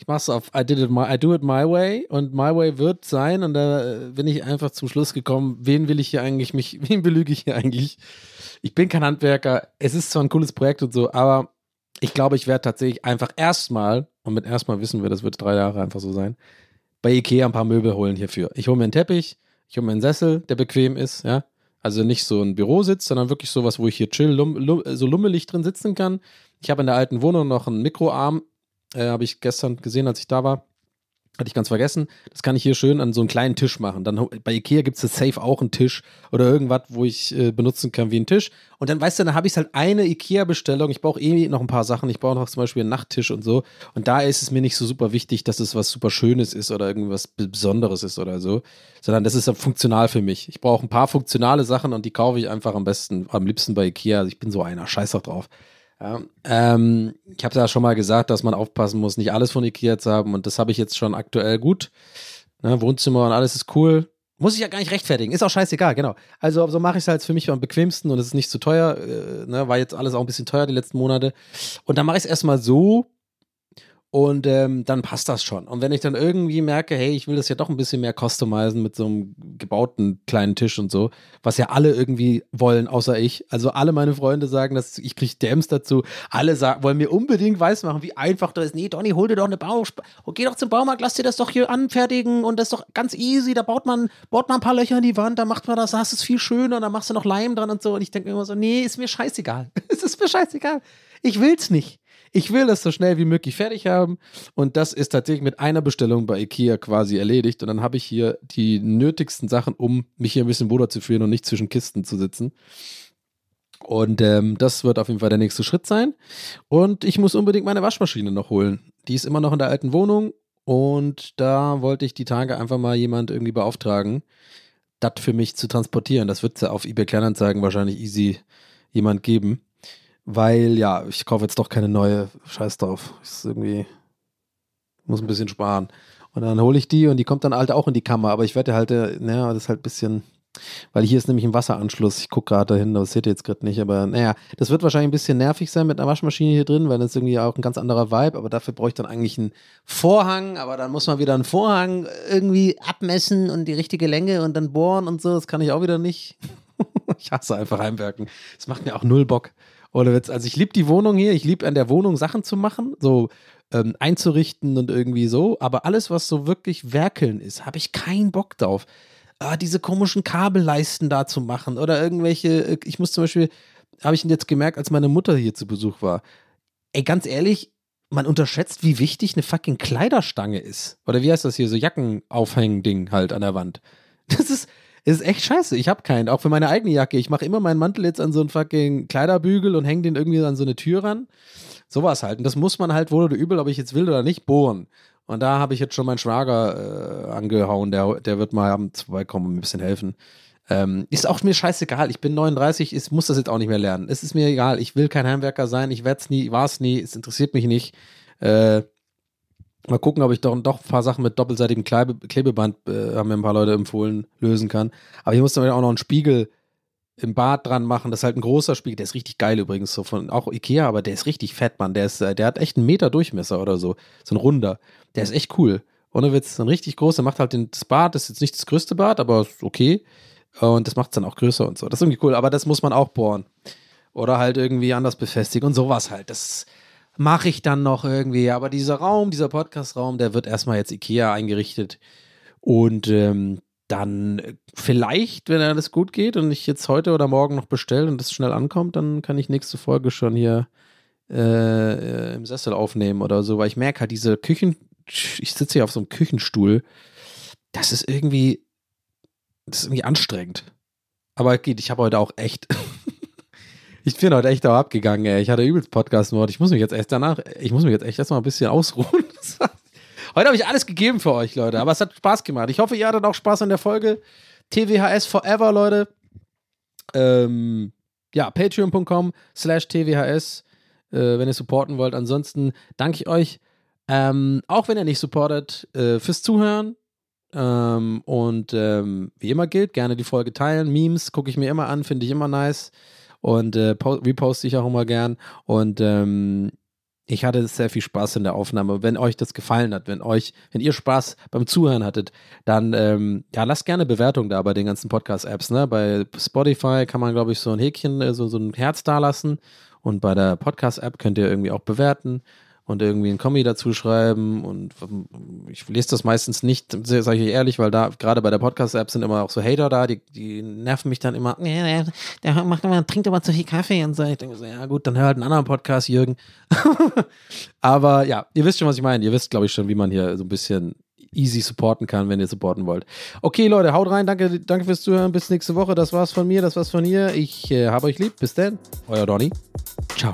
Ich mache es auf I did it my, I do it my way und my way wird sein und da äh, bin ich einfach zum Schluss gekommen, wen will ich hier eigentlich mich, wen belüge ich hier eigentlich? Ich bin kein Handwerker. Es ist zwar ein cooles Projekt und so, aber ich glaube, ich werde tatsächlich einfach erstmal, und mit erstmal wissen wir, das wird drei Jahre einfach so sein, bei Ikea ein paar Möbel holen hierfür. Ich hole mir einen Teppich, ich hole mir einen Sessel, der bequem ist, ja. Also nicht so ein Bürositz, sondern wirklich sowas, wo ich hier chill, lum, lum, so lummelig drin sitzen kann. Ich habe in der alten Wohnung noch einen Mikroarm, äh, habe ich gestern gesehen, als ich da war. Hatte ich ganz vergessen. Das kann ich hier schön an so einen kleinen Tisch machen. Dann bei Ikea gibt es das safe auch einen Tisch oder irgendwas, wo ich äh, benutzen kann wie einen Tisch. Und dann, weißt du, dann habe ich halt eine Ikea-Bestellung. Ich brauche eh noch ein paar Sachen. Ich brauche noch zum Beispiel einen Nachttisch und so. Und da ist es mir nicht so super wichtig, dass es was super Schönes ist oder irgendwas Besonderes ist oder so. Sondern das ist dann funktional für mich. Ich brauche ein paar funktionale Sachen und die kaufe ich einfach am besten, am liebsten bei Ikea. Also ich bin so einer. Scheiß doch drauf. Ja, ähm, ich habe ja schon mal gesagt, dass man aufpassen muss, nicht alles von Ikea zu haben und das habe ich jetzt schon aktuell gut. Ne, Wohnzimmer und alles ist cool. Muss ich ja gar nicht rechtfertigen. Ist auch scheißegal, genau. Also so mache ich es halt für mich am bequemsten und es ist nicht zu teuer. Äh, ne, war jetzt alles auch ein bisschen teuer die letzten Monate. Und dann mache ich es erstmal so, und ähm, dann passt das schon. Und wenn ich dann irgendwie merke, hey, ich will das ja doch ein bisschen mehr customizen mit so einem gebauten kleinen Tisch und so, was ja alle irgendwie wollen, außer ich. Also alle meine Freunde sagen, dass ich kriege DMs dazu. Alle sagen, wollen mir unbedingt weismachen, wie einfach das ist. Nee, Donny, hol dir doch eine Bau, geh doch zum Baumarkt, lass dir das doch hier anfertigen und das ist doch ganz easy. Da baut man, baut man ein paar Löcher in die Wand, da macht man das, das ist viel schöner, und dann machst du noch Leim dran und so. Und ich denke immer so, nee, ist mir scheißegal. es ist mir scheißegal. Ich will's nicht. Ich will das so schnell wie möglich fertig haben. Und das ist tatsächlich mit einer Bestellung bei IKEA quasi erledigt. Und dann habe ich hier die nötigsten Sachen, um mich hier ein bisschen wohler zu fühlen und nicht zwischen Kisten zu sitzen. Und ähm, das wird auf jeden Fall der nächste Schritt sein. Und ich muss unbedingt meine Waschmaschine noch holen. Die ist immer noch in der alten Wohnung. Und da wollte ich die Tage einfach mal jemand irgendwie beauftragen, das für mich zu transportieren. Das wird es ja auf eBay Kleinanzeigen wahrscheinlich easy jemand geben weil ja, ich kaufe jetzt doch keine neue. Scheiß drauf. Ist irgendwie, muss ein bisschen sparen. Und dann hole ich die und die kommt dann halt auch in die Kammer. Aber ich werde halt, äh, naja, das ist halt ein bisschen, weil hier ist nämlich ein Wasseranschluss. Ich gucke gerade dahin, das seht ihr jetzt gerade nicht. Aber naja, das wird wahrscheinlich ein bisschen nervig sein mit einer Waschmaschine hier drin, weil das ist irgendwie auch ein ganz anderer Vibe. Aber dafür brauche ich dann eigentlich einen Vorhang. Aber dann muss man wieder einen Vorhang irgendwie abmessen und die richtige Länge und dann bohren und so. Das kann ich auch wieder nicht. ich hasse einfach Heimwerken. Das macht mir auch null Bock. Oder Witz. Also ich liebe die Wohnung hier, ich liebe an der Wohnung Sachen zu machen, so ähm, einzurichten und irgendwie so. Aber alles, was so wirklich werkeln ist, habe ich keinen Bock drauf. Ah, diese komischen Kabelleisten da zu machen oder irgendwelche, äh, ich muss zum Beispiel, habe ich jetzt gemerkt, als meine Mutter hier zu Besuch war. Ey, ganz ehrlich, man unterschätzt, wie wichtig eine fucking Kleiderstange ist. Oder wie heißt das hier, so Jackenaufhängen-Ding halt an der Wand. Das ist, ist echt scheiße. Ich habe keinen. Auch für meine eigene Jacke. Ich mache immer meinen Mantel jetzt an so einen fucking Kleiderbügel und hänge den irgendwie an so eine Tür ran. Sowas halt. Und das muss man halt wohl oder übel, ob ich jetzt will oder nicht, bohren. Und da habe ich jetzt schon meinen Schwager äh, angehauen. Der, der wird mal abends vorbeikommen und mir ein bisschen helfen. Ähm, ist auch mir scheißegal. Ich bin 39, ich muss das jetzt auch nicht mehr lernen. Es ist mir egal. Ich will kein Heimwerker sein. Ich werde es nie, war es nie. Es interessiert mich nicht. Äh, Mal gucken, ob ich doch, doch ein paar Sachen mit doppelseitigem Klebe, Klebeband, äh, haben mir ein paar Leute empfohlen, lösen kann. Aber ich muss dann auch noch einen Spiegel im Bad dran machen. Das ist halt ein großer Spiegel. Der ist richtig geil übrigens, so von auch Ikea, aber der ist richtig fett, Mann. Der, ist, äh, der hat echt einen Meter Durchmesser oder so. So ein runder. Der ist echt cool. Ohne Witz, ein richtig großer. Macht halt den, das Bad, das ist jetzt nicht das größte Bad, aber ist okay. Und das macht es dann auch größer und so. Das ist irgendwie cool, aber das muss man auch bohren. Oder halt irgendwie anders befestigen und sowas halt. Das ist mache ich dann noch irgendwie. Aber dieser Raum, dieser Podcast-Raum, der wird erstmal jetzt IKEA eingerichtet. Und ähm, dann vielleicht, wenn alles gut geht und ich jetzt heute oder morgen noch bestelle und das schnell ankommt, dann kann ich nächste Folge schon hier äh, im Sessel aufnehmen oder so, weil ich merke halt diese Küchen, ich sitze hier auf so einem Küchenstuhl, das ist irgendwie, das ist irgendwie anstrengend. Aber geht, ich habe heute auch echt ich bin heute echt auch abgegangen, ey. Ich hatte übelst Podcast-Mord. Ich muss mich jetzt echt danach, ich muss mich jetzt echt erstmal ein bisschen ausruhen. heute habe ich alles gegeben für euch, Leute. Aber es hat Spaß gemacht. Ich hoffe, ihr hattet auch Spaß an der Folge. TWHS Forever, Leute. Ähm, ja, patreon.com slash TWHS, äh, wenn ihr supporten wollt. Ansonsten danke ich euch, ähm, auch wenn ihr nicht supportet, äh, fürs Zuhören. Ähm, und ähm, wie immer gilt, gerne die Folge teilen. Memes gucke ich mir immer an, finde ich immer nice und äh, reposte ich auch immer gern. Und ähm, ich hatte sehr viel Spaß in der Aufnahme. Wenn euch das gefallen hat, wenn euch, wenn ihr Spaß beim Zuhören hattet, dann ähm, ja, lasst gerne Bewertung da bei den ganzen Podcast-Apps. Ne? Bei Spotify kann man, glaube ich, so ein Häkchen, äh, so, so ein Herz da lassen. Und bei der Podcast-App könnt ihr irgendwie auch bewerten und irgendwie ein Kommi dazu schreiben und ich lese das meistens nicht, sage ich ehrlich, weil da gerade bei der Podcast-App sind immer auch so Hater da, die, die nerven mich dann immer, der, der macht immer, trinkt immer zu viel Kaffee und so. Ich denke so, ja gut, dann hör halt einen anderen Podcast, Jürgen. Aber ja, ihr wisst schon, was ich meine. Ihr wisst, glaube ich, schon, wie man hier so ein bisschen easy supporten kann, wenn ihr supporten wollt. Okay, Leute, haut rein. Danke, danke fürs Zuhören. Bis nächste Woche. Das war's von mir, das war's von ihr. Ich äh, habe euch lieb. Bis dann. Euer Donny. Ciao.